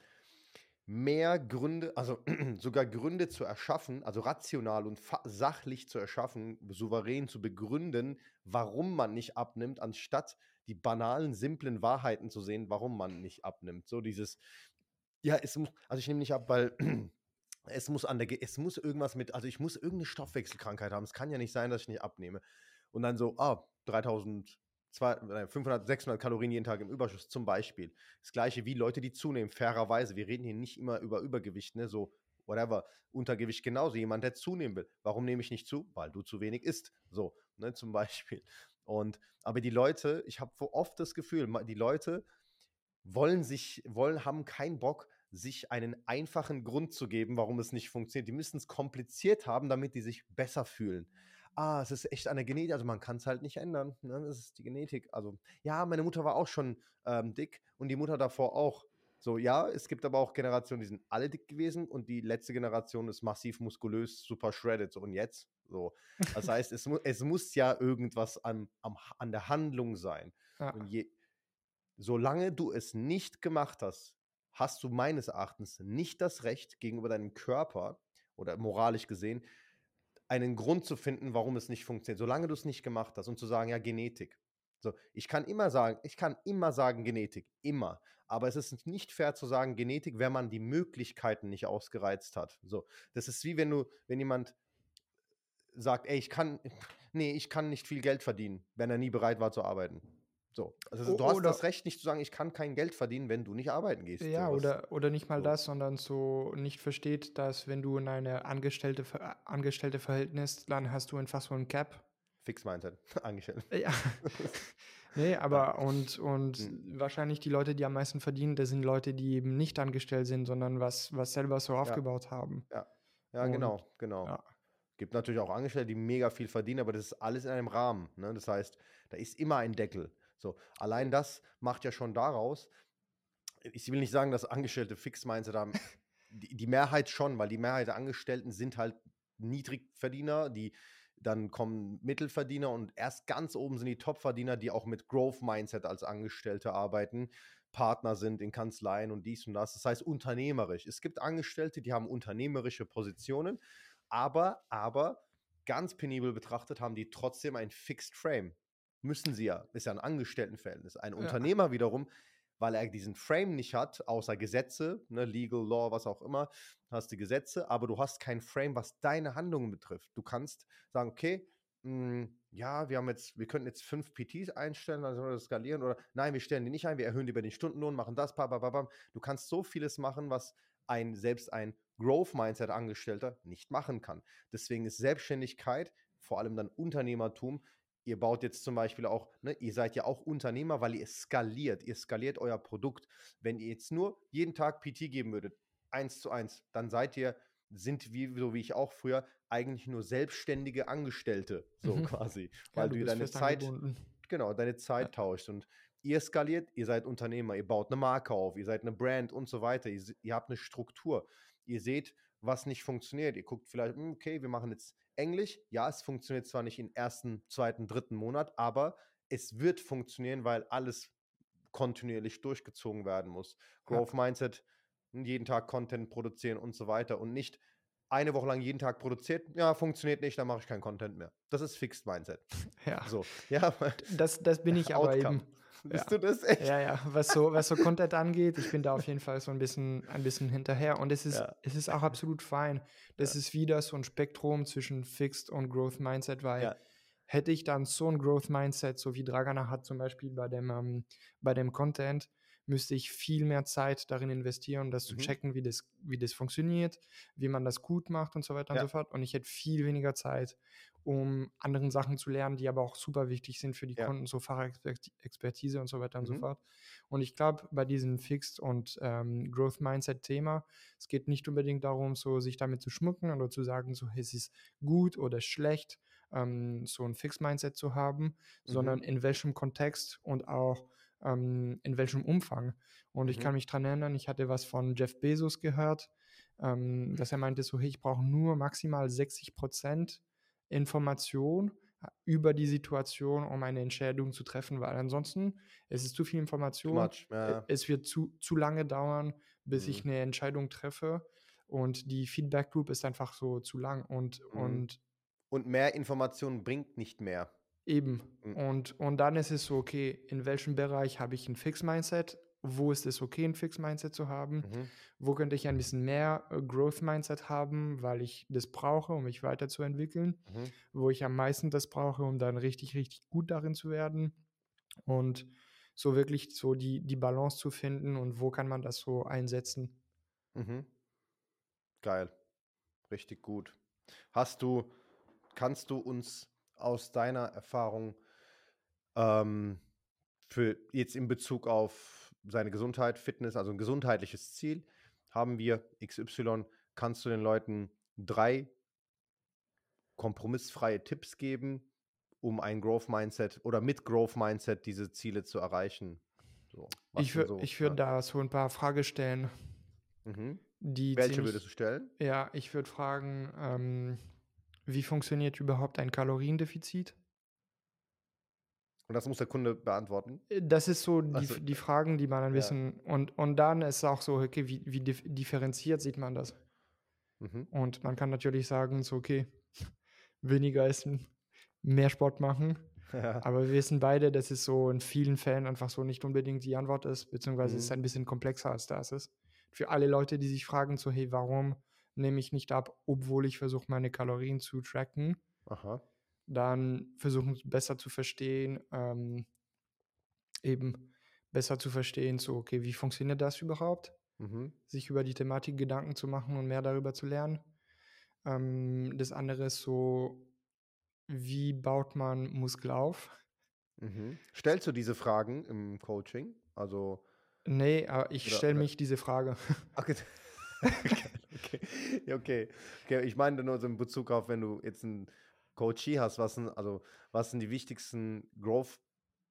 A: mehr Gründe, also sogar Gründe zu erschaffen, also rational und sachlich zu erschaffen, souverän zu begründen, warum man nicht abnimmt, anstatt die banalen, simplen Wahrheiten zu sehen, warum man nicht abnimmt. So dieses, ja, es muss, also ich nehme nicht ab, weil es muss an der, es muss irgendwas mit, also ich muss irgendeine Stoffwechselkrankheit haben. Es kann ja nicht sein, dass ich nicht abnehme. Und dann so, ah, 3000 500, 600 Kalorien jeden Tag im Überschuss zum Beispiel. Das gleiche wie Leute, die zunehmen, fairerweise. Wir reden hier nicht immer über Übergewicht, ne, so whatever. Untergewicht genauso. Jemand, der zunehmen will. Warum nehme ich nicht zu? Weil du zu wenig isst. So, ne, zum Beispiel. Und, aber die Leute, ich habe oft das Gefühl, die Leute wollen sich, wollen, haben keinen Bock, sich einen einfachen Grund zu geben, warum es nicht funktioniert. Die müssen es kompliziert haben, damit die sich besser fühlen ah, es ist echt eine Genetik, also man kann es halt nicht ändern. Ne? Das ist die Genetik. Also, ja, meine Mutter war auch schon ähm, dick und die Mutter davor auch. So, ja, es gibt aber auch Generationen, die sind alle dick gewesen und die letzte Generation ist massiv muskulös, super shredded. So, und jetzt? So. Das heißt, es, mu es muss ja irgendwas an, am, an der Handlung sein. Ja. Und je, solange du es nicht gemacht hast, hast du meines Erachtens nicht das Recht gegenüber deinem Körper oder moralisch gesehen, einen Grund zu finden, warum es nicht funktioniert, solange du es nicht gemacht hast und zu sagen, ja, Genetik. So, ich kann immer sagen, ich kann immer sagen Genetik, immer. Aber es ist nicht fair zu sagen Genetik, wenn man die Möglichkeiten nicht ausgereizt hat. So, das ist wie wenn du, wenn jemand sagt, ey, ich kann, nee, ich kann nicht viel Geld verdienen, wenn er nie bereit war zu arbeiten. So, also du hast oder, das Recht nicht zu sagen, ich kann kein Geld verdienen, wenn du nicht arbeiten gehst.
B: Ja, oder, oder nicht mal so. das, sondern so nicht versteht, dass wenn du in eine angestellte, angestellte Verhältnis, dann hast du einfach so ein Cap.
A: Fix Mindset, angestellt.
B: Ja. nee, aber und, und hm. wahrscheinlich die Leute, die am meisten verdienen, das sind Leute, die eben nicht angestellt sind, sondern was, was selber so aufgebaut
A: ja.
B: haben.
A: Ja, ja und, genau, genau. Ja. Gibt natürlich auch Angestellte, die mega viel verdienen, aber das ist alles in einem Rahmen. Ne? Das heißt, da ist immer ein Deckel. So, allein das macht ja schon daraus, ich will nicht sagen, dass Angestellte Fix-Mindset haben, die, die Mehrheit schon, weil die Mehrheit der Angestellten sind halt Niedrigverdiener, die dann kommen Mittelverdiener und erst ganz oben sind die Topverdiener, die auch mit Growth-Mindset als Angestellte arbeiten, Partner sind in Kanzleien und dies und das. Das heißt unternehmerisch. Es gibt Angestellte, die haben unternehmerische Positionen, aber, aber ganz penibel betrachtet haben die trotzdem ein Fixed Frame. Müssen sie ja. Ist ja ein Angestelltenverhältnis. Ein ja. Unternehmer wiederum, weil er diesen Frame nicht hat, außer Gesetze, ne, Legal Law, was auch immer, hast du Gesetze, aber du hast kein Frame, was deine Handlungen betrifft. Du kannst sagen, okay, mh, hm, ja, wir haben jetzt, wir könnten jetzt fünf PTs einstellen, dann sollen wir das skalieren oder nein, wir stellen die nicht ein, wir erhöhen die über den Stundenlohn, machen das, babababam. Du kannst so vieles machen, was ein selbst ein Growth Mindset Angestellter nicht machen kann. Deswegen ist Selbstständigkeit, vor allem dann Unternehmertum, ihr baut jetzt zum Beispiel auch, ne, ihr seid ja auch Unternehmer, weil ihr skaliert, ihr skaliert euer Produkt. Wenn ihr jetzt nur jeden Tag PT geben würdet, eins zu eins, dann seid ihr, sind wie, so wie ich auch früher, eigentlich nur selbstständige Angestellte, so mhm. quasi. Weil ja, du, du deine Zeit, genau, deine Zeit ja. tauscht. Und ihr skaliert, ihr seid Unternehmer, ihr baut eine Marke auf, ihr seid eine Brand und so weiter, ihr, ihr habt eine Struktur. Ihr seht, was nicht funktioniert. Ihr guckt vielleicht, hm, okay, wir machen jetzt Englisch, ja, es funktioniert zwar nicht im ersten, zweiten, dritten Monat, aber es wird funktionieren, weil alles kontinuierlich durchgezogen werden muss. Growth. Mindset, jeden Tag Content produzieren und so weiter und nicht eine Woche lang jeden Tag produziert, ja, funktioniert nicht, dann mache ich keinen Content mehr. Das ist Fixed Mindset.
B: Ja.
A: So, ja.
B: Das, das bin ich aber eben.
A: Bist
B: ja.
A: du das echt?
B: Ja, ja. Was so, was so Content angeht, ich bin da auf jeden Fall so ein bisschen, ein bisschen hinterher. Und es ist, ja. es ist auch absolut fein. Das ja. ist wieder so ein Spektrum zwischen Fixed und Growth Mindset, weil hätte ich dann so ein Growth Mindset, so wie Dragana hat zum Beispiel bei dem, ähm, bei dem Content, müsste ich viel mehr Zeit darin investieren, das mhm. zu checken, wie das, wie das funktioniert, wie man das gut macht und so weiter ja. und so fort. Und ich hätte viel weniger Zeit, um anderen Sachen zu lernen, die aber auch super wichtig sind für die ja. Kunden, so Fachexpertise und so weiter und mhm. so fort. Und ich glaube, bei diesem Fixed und ähm, Growth Mindset Thema, es geht nicht unbedingt darum, so sich damit zu schmucken oder zu sagen, so es ist gut oder schlecht, ähm, so ein Fixed Mindset zu haben, mhm. sondern in welchem Kontext und auch ähm, in welchem Umfang. Und ich mhm. kann mich daran erinnern, ich hatte was von Jeff Bezos gehört, ähm, dass er meinte, so, hey, ich brauche nur maximal 60 Prozent Information äh, über die Situation, um eine Entscheidung zu treffen, weil ansonsten es ist zu viel Information.
A: Much, ja.
B: Es wird zu, zu lange dauern, bis mhm. ich eine Entscheidung treffe. Und die Feedback Loop ist einfach so zu lang. Und, mhm. und,
A: und mehr Information bringt nicht mehr.
B: Eben. Mhm. Und, und dann ist es so, okay, in welchem Bereich habe ich ein Fix-Mindset? Wo ist es okay, ein Fix-Mindset zu haben? Mhm. Wo könnte ich ein bisschen mehr äh, Growth-Mindset haben, weil ich das brauche, um mich weiterzuentwickeln? Mhm. Wo ich am meisten das brauche, um dann richtig, richtig gut darin zu werden? Und so wirklich so die, die Balance zu finden und wo kann man das so einsetzen?
A: Mhm. Geil. Richtig gut. Hast du, kannst du uns aus deiner Erfahrung ähm, für jetzt in Bezug auf seine Gesundheit, Fitness, also ein gesundheitliches Ziel, haben wir XY, kannst du den Leuten drei kompromissfreie Tipps geben, um ein Growth Mindset oder mit Growth Mindset diese Ziele zu erreichen?
B: So, ich würde so, würd ja. da so ein paar Fragen stellen.
A: Mhm. Welche ziemlich, würdest du stellen?
B: Ja, ich würde fragen, ähm, wie funktioniert überhaupt ein Kaloriendefizit?
A: Und das muss der Kunde beantworten?
B: Äh, das ist so die, also, die Fragen, die man dann ja. wissen. Und, und dann ist auch so, okay, wie, wie differenziert sieht man das? Mhm. Und man kann natürlich sagen, so, okay, weniger essen, mehr Sport machen. Ja. Aber wir wissen beide, dass es so in vielen Fällen einfach so nicht unbedingt die Antwort ist, beziehungsweise mhm. es ist ein bisschen komplexer als das ist. Für alle Leute, die sich fragen, so, hey, warum nehme ich nicht ab, obwohl ich versuche, meine Kalorien zu tracken.
A: Aha.
B: Dann versuchen besser zu verstehen, ähm, eben besser zu verstehen, so, okay, wie funktioniert das überhaupt? Mhm. Sich über die Thematik Gedanken zu machen und mehr darüber zu lernen. Ähm, das andere ist so, wie baut man Muskel auf?
A: Mhm. Stellst du diese Fragen im Coaching? Also.
B: Nee, aber ich stelle mich diese Frage.
A: Okay. okay. okay. okay. Ich meine nur so in Bezug auf, wenn du jetzt einen Coachie hast, was sind, also, was sind die wichtigsten Growth-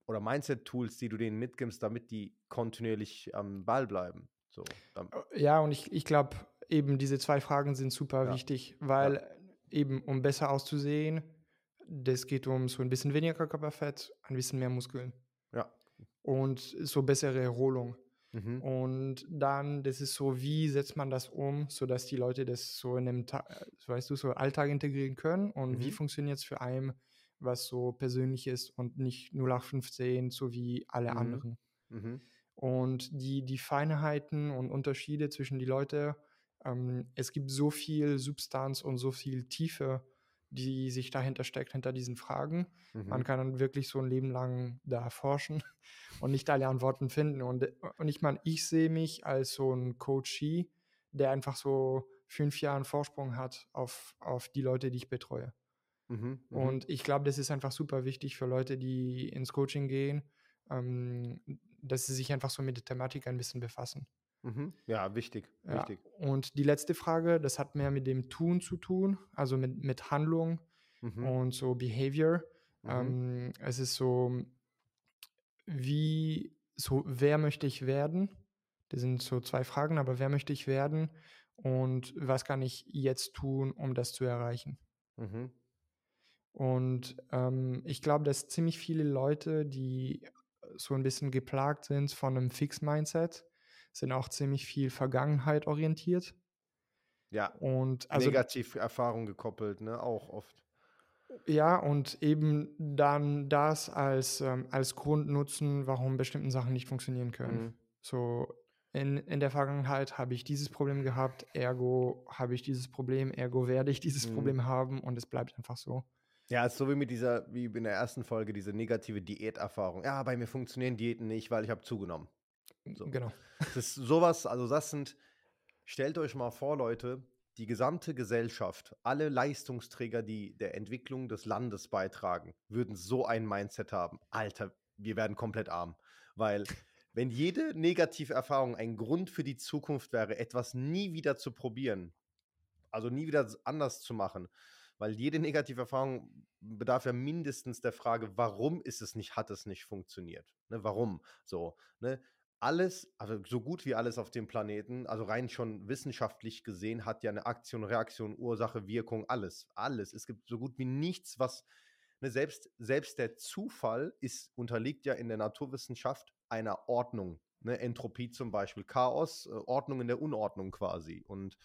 A: oder Mindset-Tools, die du denen mitgibst, damit die kontinuierlich am Ball bleiben? So,
B: äh, ja, und ich, ich glaube, eben diese zwei Fragen sind super ja. wichtig, weil ja. eben, um besser auszusehen, das geht um so ein bisschen weniger Körperfett, ein bisschen mehr Muskeln.
A: Ja.
B: Und so bessere Erholung. Mhm. Und dann, das ist so, wie setzt man das um, sodass die Leute das so in einem, Ta weißt du, so Alltag integrieren können und mhm. wie funktioniert es für einen, was so persönlich ist und nicht 0815, so wie alle mhm. anderen. Mhm. Und die, die Feinheiten und Unterschiede zwischen die Leute, ähm, es gibt so viel Substanz und so viel Tiefe, die sich dahinter steckt, hinter diesen Fragen. Mhm. Man kann dann wirklich so ein Leben lang da forschen und nicht alle Antworten finden. Und, und ich meine, ich sehe mich als so ein Coachee, der einfach so fünf Jahre Vorsprung hat auf, auf die Leute, die ich betreue. Mhm, mhm. und ich glaube, das ist einfach super wichtig für Leute, die ins Coaching gehen, ähm, dass sie sich einfach so mit der Thematik ein bisschen befassen.
A: Mhm. Ja, wichtig,
B: ja.
A: wichtig.
B: Und die letzte Frage, das hat mehr mit dem Tun zu tun, also mit, mit Handlung mhm. und so Behavior. Mhm. Ähm, es ist so, wie, so, wer möchte ich werden? Das sind so zwei Fragen, aber wer möchte ich werden und was kann ich jetzt tun, um das zu erreichen? Mhm. Und ähm, ich glaube, dass ziemlich viele Leute, die so ein bisschen geplagt sind von einem Fix-Mindset, sind auch ziemlich viel Vergangenheit orientiert.
A: Ja. Und also Erfahrung gekoppelt, ne? Auch oft.
B: Ja, und eben dann das als, ähm, als Grund nutzen, warum bestimmte Sachen nicht funktionieren können. Mhm. So, in, in der Vergangenheit habe ich dieses Problem gehabt, ergo habe ich dieses Problem, ergo werde ich dieses mhm. Problem haben und es bleibt einfach so.
A: Ja, ist so wie mit dieser, wie in der ersten Folge, diese negative Diäterfahrung. Ja, bei mir funktionieren Diäten nicht, weil ich habe zugenommen. So. Genau. Das ist sowas, also das sind, stellt euch mal vor, Leute, die gesamte Gesellschaft, alle Leistungsträger, die der Entwicklung des Landes beitragen, würden so ein Mindset haben. Alter, wir werden komplett arm. Weil, wenn jede negative Erfahrung ein Grund für die Zukunft wäre, etwas nie wieder zu probieren, also nie wieder anders zu machen, weil jede negative Erfahrung bedarf ja mindestens der Frage, warum ist es nicht, hat es nicht funktioniert? Ne, warum? So, ne? Alles, also so gut wie alles auf dem Planeten, also rein schon wissenschaftlich gesehen, hat ja eine Aktion, Reaktion, Ursache, Wirkung, alles. Alles. Es gibt so gut wie nichts, was, ne, selbst, selbst der Zufall ist, unterliegt ja in der Naturwissenschaft einer Ordnung. Ne? Entropie zum Beispiel, Chaos, äh, Ordnung in der Unordnung quasi. Und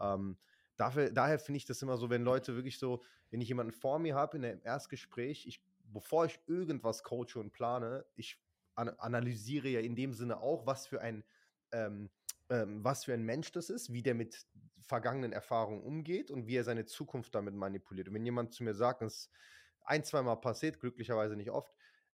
A: ähm, dafür, daher finde ich das immer so, wenn Leute wirklich so, wenn ich jemanden vor mir habe in einem Erstgespräch, ich, bevor ich irgendwas coache und plane, ich an analysiere ja in dem Sinne auch, was für ein ähm, ähm, was für ein Mensch das ist, wie der mit vergangenen Erfahrungen umgeht und wie er seine Zukunft damit manipuliert. Und wenn jemand zu mir sagt, das ist ein, zweimal passiert, glücklicherweise nicht oft,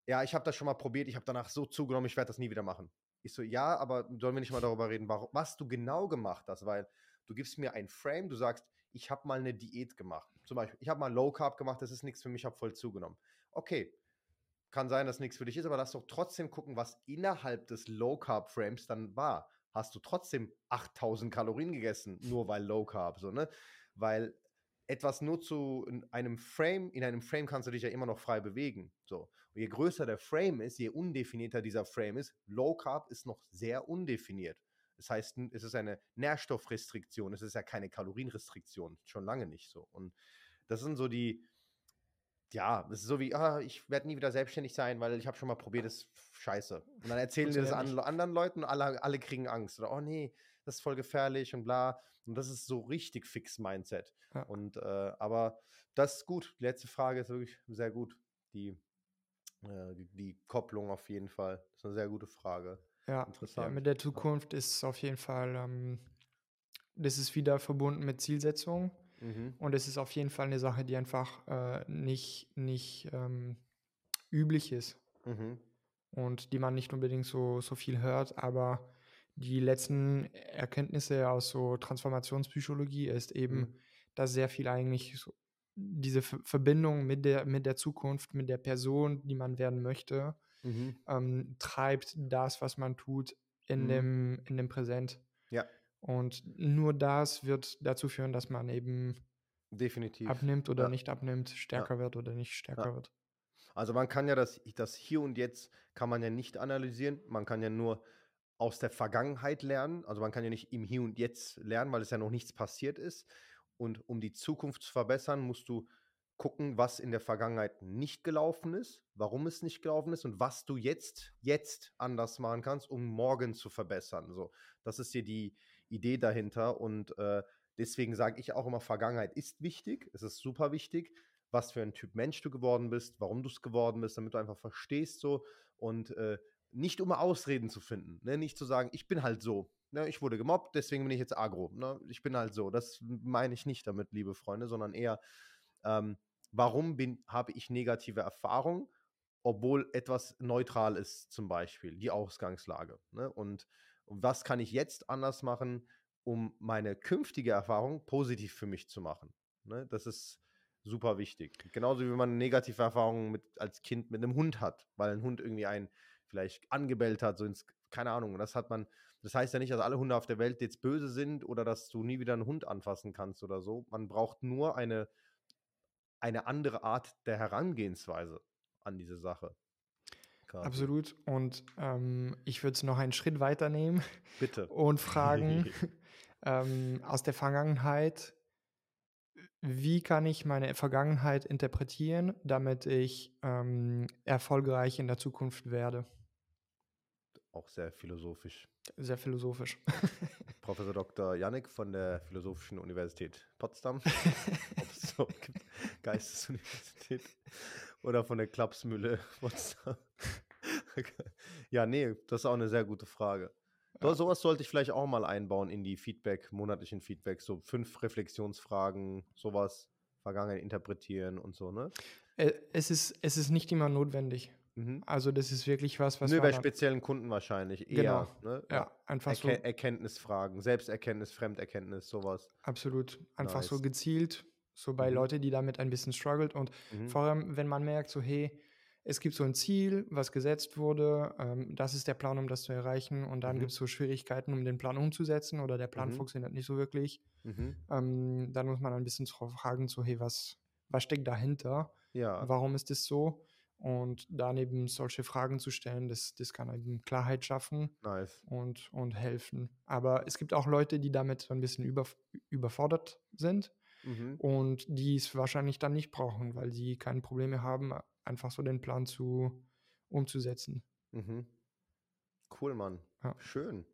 A: ja, ich habe das schon mal probiert, ich habe danach so zugenommen, ich werde das nie wieder machen. Ich so, ja, aber sollen wir nicht mal darüber reden, warum, was du genau gemacht hast, weil du gibst mir ein Frame, du sagst, ich habe mal eine Diät gemacht. Zum Beispiel, ich habe mal Low Carb gemacht, das ist nichts für mich, ich habe voll zugenommen. Okay, kann sein, dass nichts für dich ist, aber lass doch trotzdem gucken, was innerhalb des Low Carb Frames dann war. Hast du trotzdem 8000 Kalorien gegessen, nur weil Low Carb, so, ne? Weil etwas nur zu einem Frame, in einem Frame kannst du dich ja immer noch frei bewegen. So. Und je größer der Frame ist, je undefinierter dieser Frame ist, Low Carb ist noch sehr undefiniert. Das heißt, es ist eine Nährstoffrestriktion, es ist ja keine Kalorienrestriktion, schon lange nicht so. Und das sind so die, ja, es ist so wie, ah, ich werde nie wieder selbstständig sein, weil ich habe schon mal probiert, das scheiße. Und dann erzählen die das an, anderen Leuten und alle, alle kriegen Angst. Oder, oh nee, das ist voll gefährlich und bla. Und das ist so richtig fix Mindset. Ja. Und, äh, aber das ist gut. Die letzte Frage ist wirklich sehr gut. Die, äh, die, die, Kopplung auf jeden Fall. Das ist eine sehr gute Frage.
B: Ja, Interessant. ja mit der Zukunft ist es auf jeden Fall, ähm, das ist wieder verbunden mit Zielsetzung. Mhm. Und es ist auf jeden Fall eine Sache, die einfach äh, nicht, nicht ähm, üblich ist. Mhm. Und die man nicht unbedingt so, so viel hört, aber die letzten Erkenntnisse aus so Transformationspsychologie ist eben, mhm. dass sehr viel eigentlich so diese Ver Verbindung mit der, mit der Zukunft, mit der Person, die man werden möchte, mhm. ähm, treibt das, was man tut, in, mhm. dem, in dem Präsent. Ja. Und nur das wird dazu führen, dass man eben
A: Definitiv.
B: abnimmt oder ja. nicht abnimmt, stärker ja. wird oder nicht stärker ja. wird.
A: Also man kann ja das, das Hier und Jetzt kann man ja nicht analysieren. Man kann ja nur aus der Vergangenheit lernen. Also man kann ja nicht im Hier und Jetzt lernen, weil es ja noch nichts passiert ist. Und um die Zukunft zu verbessern, musst du gucken, was in der Vergangenheit nicht gelaufen ist, warum es nicht gelaufen ist und was du jetzt, jetzt anders machen kannst, um morgen zu verbessern. So, das ist hier die, Idee dahinter. Und äh, deswegen sage ich auch immer, Vergangenheit ist wichtig. Es ist super wichtig, was für ein Typ Mensch du geworden bist, warum du es geworden bist, damit du einfach verstehst so und äh, nicht um Ausreden zu finden. Ne? Nicht zu sagen, ich bin halt so. Ne? Ich wurde gemobbt, deswegen bin ich jetzt agro. Ne? Ich bin halt so. Das meine ich nicht damit, liebe Freunde, sondern eher, ähm, warum habe ich negative Erfahrungen, obwohl etwas neutral ist, zum Beispiel, die Ausgangslage. Ne? Und und was kann ich jetzt anders machen, um meine künftige Erfahrung positiv für mich zu machen? Ne? Das ist super wichtig. Genauso wie man negative Erfahrungen mit, als Kind mit einem Hund hat, weil ein Hund irgendwie einen vielleicht angebellt hat, so ins, keine Ahnung. das hat man, das heißt ja nicht, dass alle Hunde auf der Welt jetzt böse sind oder dass du nie wieder einen Hund anfassen kannst oder so. Man braucht nur eine, eine andere Art der Herangehensweise an diese Sache
B: quasi. Absolut. Und ähm, ich würde es noch einen Schritt weiter nehmen.
A: Bitte.
B: Und fragen ähm, aus der Vergangenheit, wie kann ich meine Vergangenheit interpretieren, damit ich ähm, erfolgreich in der Zukunft werde?
A: Auch sehr philosophisch.
B: Sehr philosophisch.
A: Professor Dr. Janik von der Philosophischen Universität Potsdam. Ob es so gibt. Geistesuniversität. Oder von der Klapsmühle ja, nee, das ist auch eine sehr gute Frage. Ja. Sowas sollte ich vielleicht auch mal einbauen in die Feedback, monatlichen Feedback. So fünf Reflexionsfragen, sowas, Vergangenheit interpretieren und so, ne?
B: Äh, es ist, es ist nicht immer notwendig. Mhm. Also das ist wirklich was, was
A: Nur bei speziellen Kunden wahrscheinlich eher.
B: Genau. Ne? Ja, einfach
A: Erke so. Erkenntnisfragen, Selbsterkenntnis, Fremderkenntnis, sowas.
B: Absolut. Einfach nice. so gezielt, so bei mhm. Leuten, die damit ein bisschen struggelt und mhm. vor allem, wenn man merkt, so hey, es gibt so ein Ziel, was gesetzt wurde, ähm, das ist der Plan, um das zu erreichen und dann mhm. gibt es so Schwierigkeiten, um den Plan umzusetzen oder der Plan mhm. funktioniert nicht so wirklich. Mhm. Ähm, dann muss man ein bisschen fragen, so hey, was, was steckt dahinter? Ja. Warum ist es so? Und daneben solche Fragen zu stellen, das, das kann eben Klarheit schaffen
A: nice.
B: und, und helfen. Aber es gibt auch Leute, die damit so ein bisschen über, überfordert sind mhm. und die es wahrscheinlich dann nicht brauchen, weil sie keine Probleme haben, einfach so den Plan zu umzusetzen.
A: Mhm. Cool, Mann. Ja. Schön.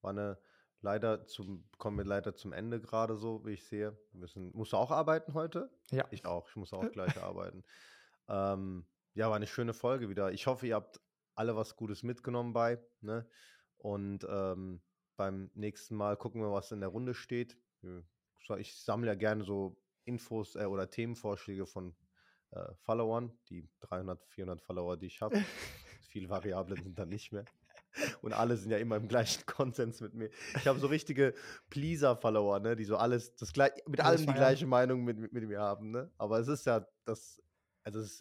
A: War eine leider zum, kommen wir leider zum Ende gerade so, wie ich sehe. Müssen, musst du auch arbeiten heute?
B: Ja.
A: Ich auch. Ich muss auch gleich arbeiten. Ähm, ja, war eine schöne Folge wieder. Ich hoffe, ihr habt alle was Gutes mitgenommen bei. Ne? Und ähm, beim nächsten Mal gucken wir, was in der Runde steht. Ich sammle ja gerne so Infos äh, oder Themenvorschläge von äh, Followern, die 300, 400 Follower, die ich habe. Viele Variablen sind dann nicht mehr. Und alle sind ja immer im gleichen Konsens mit mir. Ich habe so richtige Pleaser-Follower, ne, die so alles, das gleich, mit allem die gleiche Meinung mit, mit, mit, mir haben, ne? Aber es ist ja das, also es,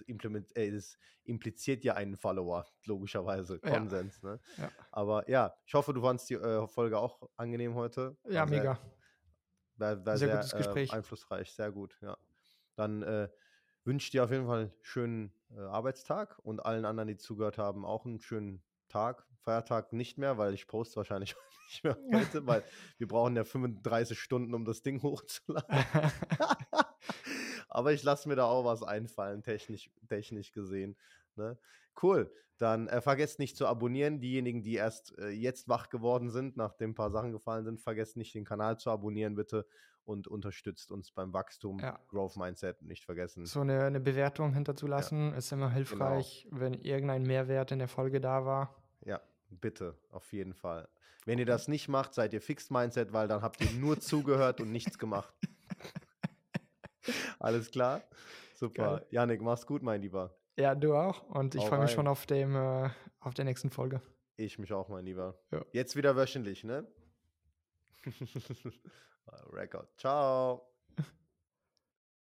A: äh, es impliziert ja einen Follower, logischerweise, Konsens, ja. ne? Ja. Aber ja, ich hoffe, du fandest die äh, Folge auch angenehm heute.
B: Ja,
A: sehr,
B: mega.
A: War, war sehr, sehr, gutes Gespräch. Äh, einflussreich, sehr gut, ja. Dann äh, wünsche dir auf jeden Fall einen schönen äh, Arbeitstag und allen anderen, die zugehört haben, auch einen schönen Tag. Feiertag nicht mehr, weil ich poste wahrscheinlich nicht mehr heute, weil wir brauchen ja 35 Stunden, um das Ding hochzuladen. Aber ich lasse mir da auch was einfallen, technisch, technisch gesehen. Ne? Cool. Dann äh, vergesst nicht zu abonnieren. Diejenigen, die erst äh, jetzt wach geworden sind, nachdem ein paar Sachen gefallen sind, vergesst nicht, den Kanal zu abonnieren, bitte. Und unterstützt uns beim Wachstum. Ja. Growth Mindset nicht vergessen.
B: So eine, eine Bewertung hinterzulassen ja. ist immer hilfreich, genau. wenn irgendein Mehrwert in der Folge da war.
A: Ja, bitte, auf jeden Fall. Wenn ihr das nicht macht, seid ihr Fixed Mindset, weil dann habt ihr nur zugehört und nichts gemacht. Alles klar? Super. Geil. Janik, mach's gut, mein Lieber.
B: Ja, du auch. Und ich freue mich schon auf, dem, äh, auf der nächsten Folge.
A: Ich mich auch, mein Lieber. Ja. Jetzt wieder wöchentlich, ne? Record. Ciao.